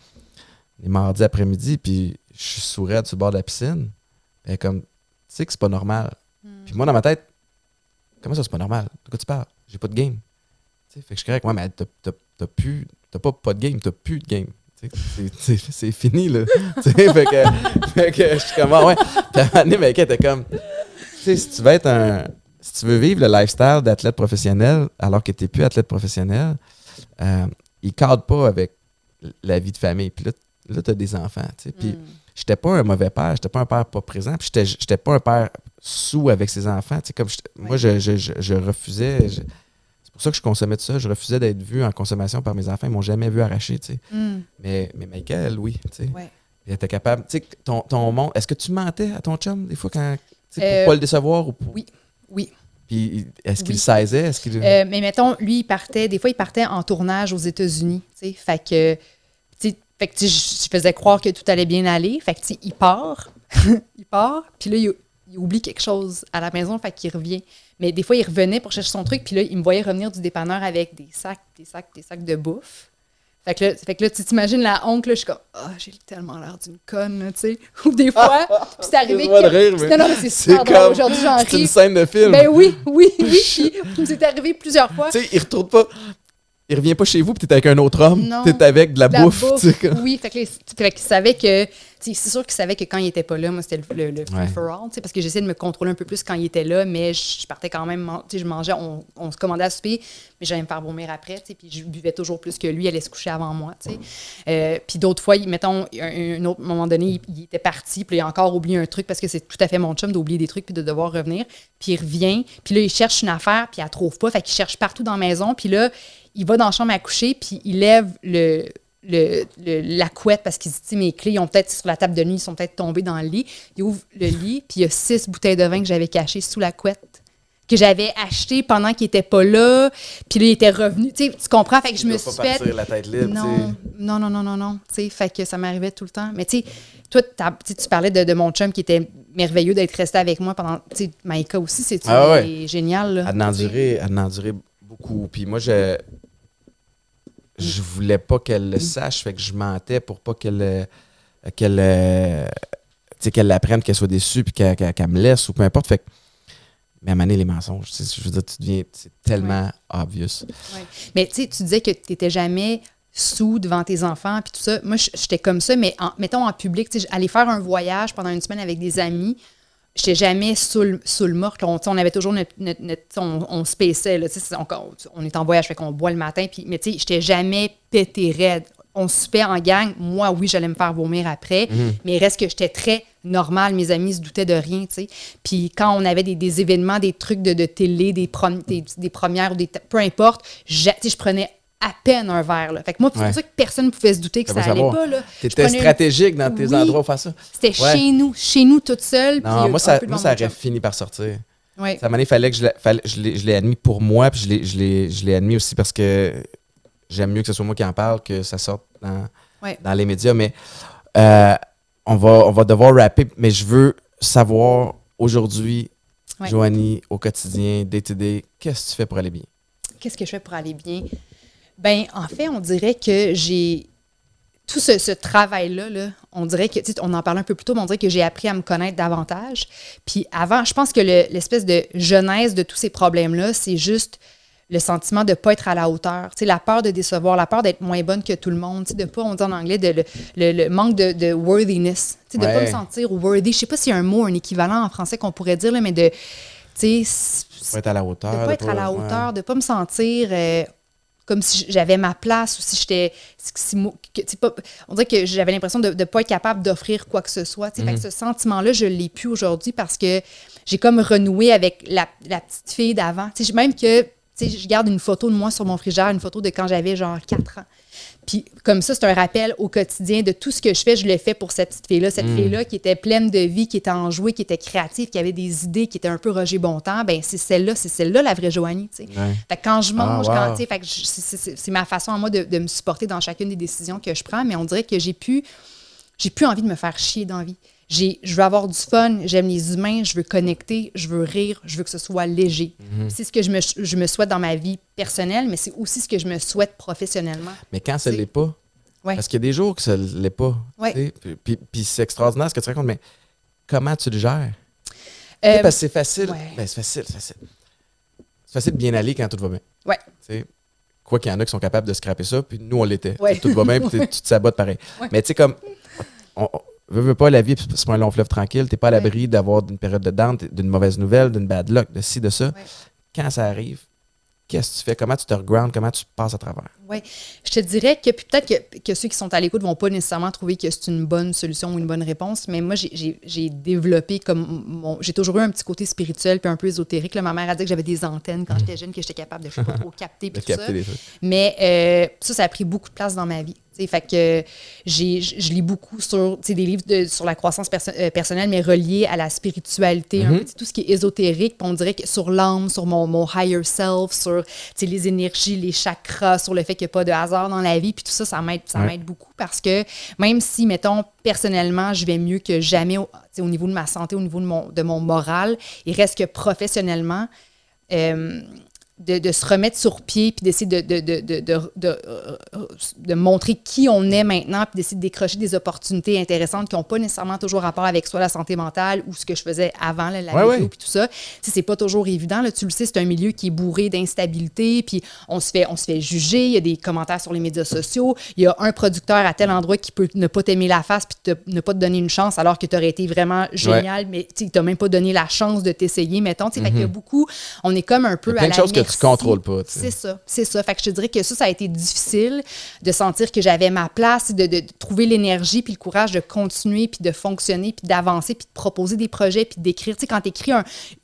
les mardis après-midi, puis je suis sur le bord de la piscine. Est comme, tu sais que c'est pas normal. Mm. Puis moi, dans ma tête, comment ça, c'est pas normal? De quoi tu parles? J'ai pas de game. Tu sais, fait que je suis correct. Ouais, mais t'as, t'as, t'as plus. T'as pas pas de game, t'as plus de game. C'est, fini, là. Fait que, fait que je suis comme, ah ouais. Puis à un moment donné, était comme, tu sais, si tu veux être un. Si tu veux vivre le lifestyle d'athlète professionnel alors que tu n'es plus athlète professionnel, euh, il cadre pas avec la vie de famille. Puis là, là tu as des enfants. tu sais. Puis Mm. j'étais pas un mauvais père, j'étais pas un père pas présent, puis j'étais, j'étais pas un père sous avec ses enfants. tu sais, Comme Moi, je, je- je- je refusais. Pour ça que je consommais tout ça. Je refusais d'être vu en consommation par mes enfants. Ils m'ont jamais vu arracher. tu sais. Mm. Mais, mais Michael, oui. tu sais. Ouais. Il était capable. Tu sais, ton, ton monde. Est-ce que tu mentais à ton chum des fois quand. Pour Euh, pas le décevoir ou pour. oui. Oui. Puis est-ce qu'il Oui. saisait? Est-ce qu'il... Euh, mais mettons, lui, il partait, des fois, il partait en tournage aux États-Unis, tu sais. Fait que, fait que, je faisais croire que tout allait bien aller. Fait que, il part, il part, puis là, il, il oublie quelque chose à la maison, fait qu'il revient. Mais des fois, il revenait pour chercher son truc, puis là, il me voyait revenir du dépanneur avec des sacs, des sacs, des sacs de bouffe. Fait que là, fait que là tu t'imagines la honte, là, je suis comme, ah, j'ai tellement l'air d'une conne, tu sais. Ou des fois, puis c'est arrivé que- rire, mais Non, non, mais c'est comme- Aujourd'hui, j'en C'est une scène de film. Ben oui, oui, oui. Puis, c'est arrivé plusieurs fois. Tu sais, il retourne pas... Il revient pas chez vous, puis t'es avec un autre homme. T'es avec de la, bouffe. Oui, fait que, les- fait qu'il savait que. C'est sûr qu'il savait que quand il était pas là, moi, c'était le, le, le Ouais. free for all, tu sais, parce que j'essayais de me contrôler un peu plus quand il était là, mais je, je partais quand même, je mangeais, on, on se commandait à souper, mais j'allais me faire vomir après, puis je buvais toujours plus que lui, il allait se coucher avant moi, tu sais. Euh, puis d'autres fois, mettons, un, un autre moment donné, il, il était parti, puis il a encore oublié un truc, parce que c'est tout à fait mon chum d'oublier des trucs, puis de devoir revenir, puis il revient, puis là, il cherche une affaire, puis il la trouve pas, fait qu'il cherche partout dans la maison, puis là, il va dans la chambre à coucher, puis il lève le, le, le- la couette parce qu'il se dit, mes clés, ils ont peut-être sur la table de nuit, ils sont peut-être tombés dans le lit. Il ouvre le lit, puis il y a six bouteilles de vin que j'avais cachées sous la couette, que j'avais achetées pendant qu'il était pas là, puis là, il était revenu. Tu sais, tu comprends? Fait que je me suis fait. la tête libre. Non, non, non, non, non, non. Tu sais, fait que ça m'arrivait tout le temps. Mais tu sais, toi, tu parlais de, de mon chum qui était merveilleux d'être resté avec moi pendant. Tu sais, Maïka aussi, c'est Ah ouais. génial. Là, Elle en enduré beaucoup. Puis moi, je je voulais pas qu'elle le sache, fait que je mentais pour pas qu'elle euh, qu'elle euh, qu'elle l'apprenne, qu'elle soit déçue, puis qu'elle me laisse ou peu importe. Fait que, mais à maner les mensonges, je veux dire, tu deviens, c'est tellement obvious. Ouais. Mais tu sais, tu disais que tu n'étais jamais sous devant tes enfants puis tout ça. Moi, j'étais comme ça, mais en- mettons en public, tu sais, aller faire un voyage pendant une semaine avec des amis, j'étais jamais sous le, sous le meurtre. On, on avait toujours notre. on, on se paissait, on, on est en voyage, fait qu'on boit le matin, puis, mais tu sais, j'étais jamais pété raide. On soupait en gang. Moi, oui, j'allais me faire vomir après, mais il reste que j'étais très normale. Mes amis se doutaient de rien, tu sais. Puis quand on avait des, des événements, des trucs de, de télé, des, prom- des, des premières ou des... Peu importe, je prenais à peine un verre, là. Fait que moi, c'est Ouais. pour ça que personne ne pouvait se douter que Ça ça, allait savoir. pas, prenais une- stratégique dans tes Oui. endroits où faire ça. C'était Ouais. chez nous, chez nous toute seule. Non, moi, ça, moi, ça aurait fini par sortir. Ouais. Ça m'a fallait que je l'ai, fallait- je l'ai, je l'ai admis pour moi, puis je l'ai, je, l'ai, je l'ai admis aussi parce que j'aime mieux que ce soit moi qui en parle que ça sorte dans, Ouais. dans les médias. Mais euh, on, va, on va devoir rapper, mais je veux savoir aujourd'hui, Ouais. Joanie, au quotidien, day to day, qu'est-ce que tu fais pour aller bien? Qu'est-ce que je fais pour aller bien? Ben, en fait, on dirait que j'ai. Tout ce, ce travail-là, là, on dirait que, on en parlait un peu plus tôt, mais on dirait que j'ai appris à me connaître davantage. Puis avant, je pense que le- l'espèce de genèse de tous ces problèmes-là, c'est juste le sentiment de ne pas être à la hauteur. La peur de décevoir, la peur d'être moins bonne que tout le monde, de pas, on dit en anglais, de, le, le- le manque de, de worthiness, de ne pas me sentir worthy. Je sais pas s'il y a un mot, un équivalent en français qu'on pourrait dire, là, mais de, tu sais, Pas être à la hauteur. de pas être à la ouais. hauteur, de pas me sentir euh, comme si j'avais ma place ou si j'étais. si- si on dirait que j'avais l'impression de ne pas être capable d'offrir quoi que ce soit. Fait Mhm. que ce sentiment-là, je ne l'ai plus aujourd'hui parce que j'ai comme renoué avec la, la petite fille d'avant. Même que tu sais, je garde une photo de moi sur mon frigère, une photo de quand j'avais genre 4 ans. Puis comme ça, c'est un rappel au quotidien de tout ce que je fais, je le fais pour cette petite fille-là. Mm. Cette fille-là qui était pleine de vie, qui était enjouée, qui était créative, qui avait des idées, qui était un peu Roger Bontemps, ben c'est celle-là, c'est celle-là la vraie Joanie, tu sais. Ouais. Fait que quand je mange, Ah, wow. quand, c'est- ma façon à moi de, de me supporter dans chacune des décisions que je prends, mais on dirait que j'ai plus, j'ai plus envie de me faire chier dans la vie. J'ai- Je veux avoir du fun, j'aime les humains, je veux connecter, je veux rire, je veux que ce soit léger. Mhm. C'est ce que je me, je me souhaite dans ma vie personnelle, mais c'est aussi ce que je me souhaite professionnellement. Mais quand ça sais? l'est pas, Ouais. parce qu'il y a des jours que ça l'est pas. Ouais. Puis, puis- c'est extraordinaire ce que tu racontes, mais comment tu le gères? Euh, parce que c'est facile. ouais. Ben, c'est facile, c'est facile. C'est facile de bien aller quand tout va bien. Ouais. Tu sais, Quoi qu'il y en a qui sont capables de scraper ça, puis nous, on l'était. Ouais. Tout va bien, puis tu te sabotes pareil. Mais tu sais, comme, on, on veut, veut pas la vie, c'est pas un long fleuve tranquille, t'es pas à l'abri d'avoir une période de dente, d'une mauvaise nouvelle, d'une bad luck, de ci, de ça. Quand ça arrive, qu'est-ce que tu fais? Comment tu te regrounds? Comment tu passes à travers? Oui. Je te dirais que puis peut-être que, que ceux qui sont à l'écoute vont pas nécessairement trouver que c'est une bonne solution ou une bonne réponse, mais moi, j'ai- développé comme mon. J'ai toujours eu un petit côté spirituel puis un peu ésotérique. là. ma mère a dit que j'avais des antennes quand j'étais jeune, que j'étais capable de, je sais pas trop, capter puis tout capter. Mais euh, ça, ça a pris beaucoup de place dans ma vie. Fait que j'ai, je lis beaucoup sur des livres de- sur la croissance perso- euh, personnelle, mais reliés à la spiritualité, un peu, t'sais, tout ce qui est ésotérique. On dirait que sur l'âme, sur mon, mon higher self, sur les énergies, les chakras, sur le fait qu'il n'y a pas de hasard dans la vie, puis tout ça, ça m'aide, ça Ouais. m'aide beaucoup parce que même si, mettons, personnellement, je vais mieux que jamais au niveau de ma santé, au niveau de mon, de mon moral, il reste que professionnellement, euh, de, de se remettre sur pied puis d'essayer de, de, de, de, de- de, de montrer qui on est maintenant puis d'essayer de décrocher des opportunités intéressantes qui n'ont pas nécessairement toujours rapport avec soit la santé mentale ou ce que je faisais avant là, la Ouais, ouais. puis tout ça. C'est pas toujours évident. Là, tu le sais, c'est un milieu qui est bourré d'instabilité puis on se, fait, on se fait juger. Il y a des commentaires sur les médias sociaux. Il y a un producteur à tel endroit qui peut ne pas t'aimer la face puis te- ne pas te donner une chance alors que tu aurais été vraiment génial, mais tu il t'a même pas donné la chance de t'essayer, mettons. Sais, Fait qu'il y a beaucoup, on est comme un peu Il à la tu contrôles pas, tu sais. C'est ça, c'est ça. Fait que je te dirais que ça, ça a été difficile de sentir que j'avais ma place, de, de- de trouver l'énergie puis le courage de continuer puis de fonctionner puis d'avancer puis de proposer des projets puis d'écrire. Tu sais, quand tu écris un,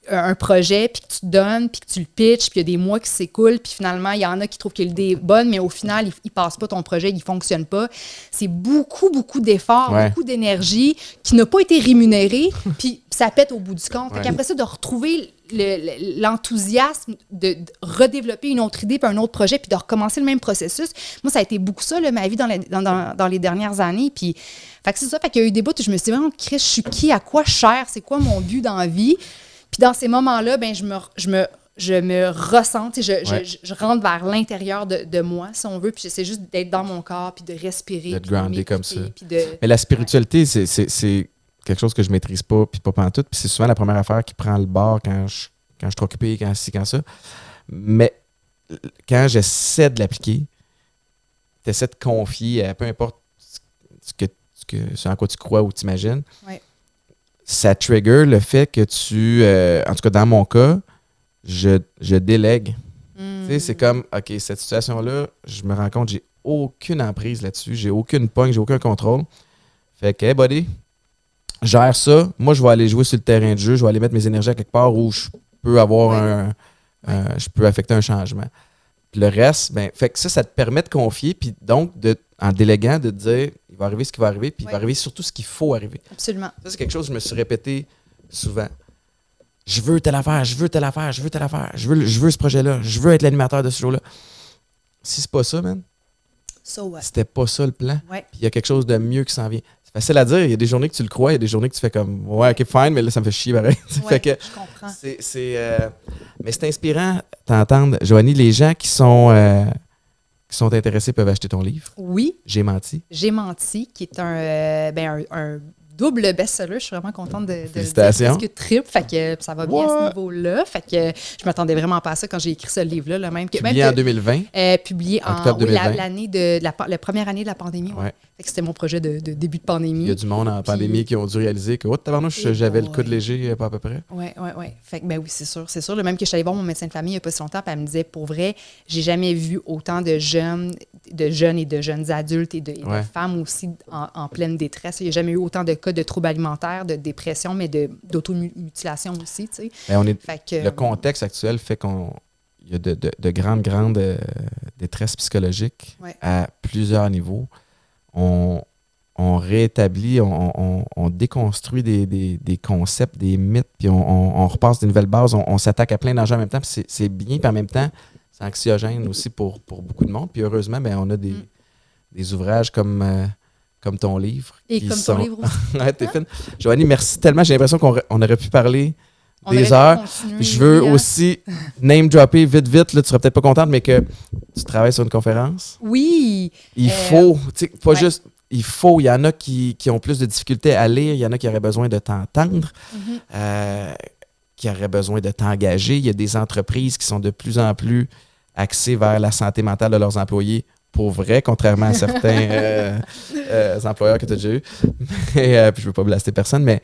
un projet puis que tu te donnes puis que tu le pitches puis il y a des mois qui s'écoulent puis finalement, il y en a qui trouvent que l'idée est bonne, mais au final, il, il passe pas ton projet, il fonctionne pas. C'est beaucoup, beaucoup d'efforts, Ouais. beaucoup d'énergie qui n'a pas été rémunérée puis ça pète au bout du compte. Fait qu'après ça, de retrouver le- le- l'enthousiasme de, de redévelopper une autre idée puis un autre projet puis de recommencer le même processus. Moi, ça a été beaucoup ça, là, ma vie dans, les- dans, dans- dans les dernières années. Puis, fait que c'est ça. Fait qu'il y a eu des bouts où je me suis dit, vraiment, Chris, je suis qui? À quoi cher? C'est quoi mon but dans la vie? Puis dans ces moments-là, ben, je me, je me, je me ressens, je, Ouais. je, je- rentre vers l'intérieur de, de moi, si on veut, puis j'essaie juste d'être dans mon corps, puis de respirer. De groundé comme m'écouter, ça. puis de- Mais la spiritualité, c'est c'est quelque chose que je maîtrise pas, puis pas pantoute. Puis c'est souvent la première affaire qui prend le bord quand je, quand je suis occupé, quand ci, quand ça. Mais quand j'essaie de l'appliquer, tu essaies de confier à peu importe ce que, ce que, ce en quoi tu crois ou t'imagines. Ouais. Ça trigger le fait que tu, euh, en tout cas dans mon cas, je, je délègue. Tu sais, c'est comme, OK, cette situation-là, je me rends compte, j'ai aucune emprise là-dessus, j'ai aucune pogne, j'ai aucun contrôle. Fait que, hey, buddy, gère ça. Moi, je vais aller jouer sur le terrain de jeu, je vais aller mettre mes énergies à quelque part où je peux avoir Ouais. un. un- je peux affecter un changement. Puis le reste, ben, fait que ça, ça te permet de confier, puis donc, de, en déléguant, de te dire, il va arriver ce qui va arriver, puis il va arriver surtout ce qu'il faut arriver. Absolument. Ça, c'est quelque chose que je me suis répété souvent. Je veux telle affaire, je veux telle affaire, je veux telle affaire, je veux, je veux ce projet-là, je veux être l'animateur de ce show-là. Si c'est pas ça, man, So what? c'était pas ça le plan. Ouais. Puis il y a quelque chose de mieux qui s'en vient. C'est facile à dire. Il y a des journées que tu le crois, il y a des journées que tu fais comme Ouais, ok, fine, mais là, ça me fait chier pareil. Ouais, fait que je comprends. c'est. c'est, euh, mais c'est inspirant d'entendre, Joanie, les gens qui sont, euh, qui sont intéressés peuvent acheter ton livre. Oui, J'ai menti. J'ai menti, qui est un, euh, ben, un, un double best-seller. Je suis vraiment contente de, de le dire, Félicitations. presque triple. Fait que ça va bien à ce niveau-là. Fait que je m'attendais vraiment pas à ça quand j'ai écrit ce livre-là. là, même que, même Publié en que- 2020. euh, publié en Octobre oui, 2020. l'année de, de la, la première année de la pandémie. ouais. Ouais. Fait que c'était mon projet de, de début de Il pandémie. y a du monde en Puis- pandémie qui ont dû réaliser que, oh, tabarnouche, j'avais le boy. coude léger, euh, pas à peu près. Oui, oui, oui. Fait que, ben oui, c'est sûr. C'est sûr. Le même que je suis allée voir mon médecin de famille il n'y a pas si longtemps, puis elle me disait, pour vrai, j'ai jamais vu autant de jeunes, de jeunes et de jeunes adultes et de, et de Ouais. femmes aussi en, en pleine détresse. Il n'y a jamais eu autant de cas de troubles alimentaires, de dépression, mais d'automutilation aussi, tu sais. Mais on est, Fait que, le contexte actuel fait qu'on il y a de, de- de grandes, grandes euh, détresses psychologiques Ouais. à plusieurs niveaux. On, on réétablit, on, on- on déconstruit des, des- des concepts, des mythes, puis on, repasse des nouvelles bases. On, on s'attaque à plein d'enjeux en même temps, puis c'est- bien, puis en même temps, c'est anxiogène aussi pour, pour beaucoup de monde. Puis heureusement, ben, on a des, Mm. des ouvrages comme, euh, comme ton livre. Et comme sont- ton livre aussi. ouais, t'es fine. Joanie, merci tellement. J'ai l'impression qu'on on aurait pu parler On des heures. Je veux aussi name dropper vite, vite. Là, tu seras peut-être pas contente, mais que tu travailles sur une conférence. Oui, Il Euh, faut, tu sais, pas ouais. juste. Il faut, il y en a qui, qui ont plus de difficultés à lire, il y en a qui auraient besoin de t'entendre, Mhm. euh, qui auraient besoin de t'engager. Il y a des entreprises qui sont de plus en plus axées vers la santé mentale de leurs employés, pour vrai, contrairement à certains euh, euh, employeurs que tu as déjà eu. Mais, euh, puis je veux pas blaster personne, mais,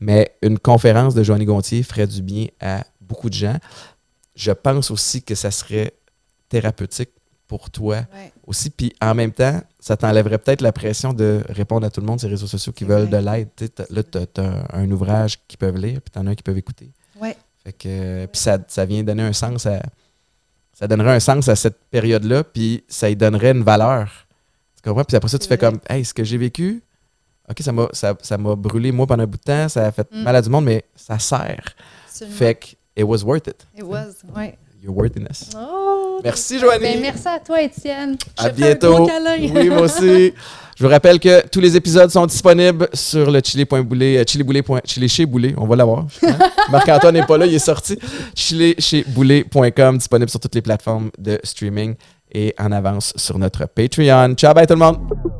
mais une conférence de Joanie Gontier ferait du bien à beaucoup de gens. Je pense aussi que ça serait thérapeutique pour toi Ouais. aussi. Puis en même temps, ça t'enlèverait peut-être la pression de répondre à tout le monde sur les réseaux sociaux qui veulent vrai. de l'aide. Là, tu as, un ouvrage qu'ils peuvent lire, puis tu en as un qu'ils peuvent écouter. Ouais. Fait que, puis ça, ça vient donner un sens à. Ça donnerait un sens à cette période-là, puis ça y donnerait une valeur. Tu comprends? Puis après ça, tu fais comme, hey, ce que j'ai vécu, OK, ça m'a ça, ça m'a brûlé moi pendant un bout de temps, ça a fait Mm. mal à du monde, mais ça sert. Absolument. Fait que, it was worth it. It was, ouais. Your worthiness. Oh, Merci, Joanie. Ben, merci à toi, Étienne. Je À te fais un bientôt. gros. Oui, moi aussi. Je vous rappelle que tous les épisodes sont disponibles sur le chili.boulet, euh, chiliboulet. Chili chez Boulet, on va l'avoir. Hein? Marc-Antoine n'est pas là, il est sorti. Chili chez Boulet.com, disponible sur toutes les plateformes de streaming et en avance sur notre Patreon. Ciao, bye tout le monde!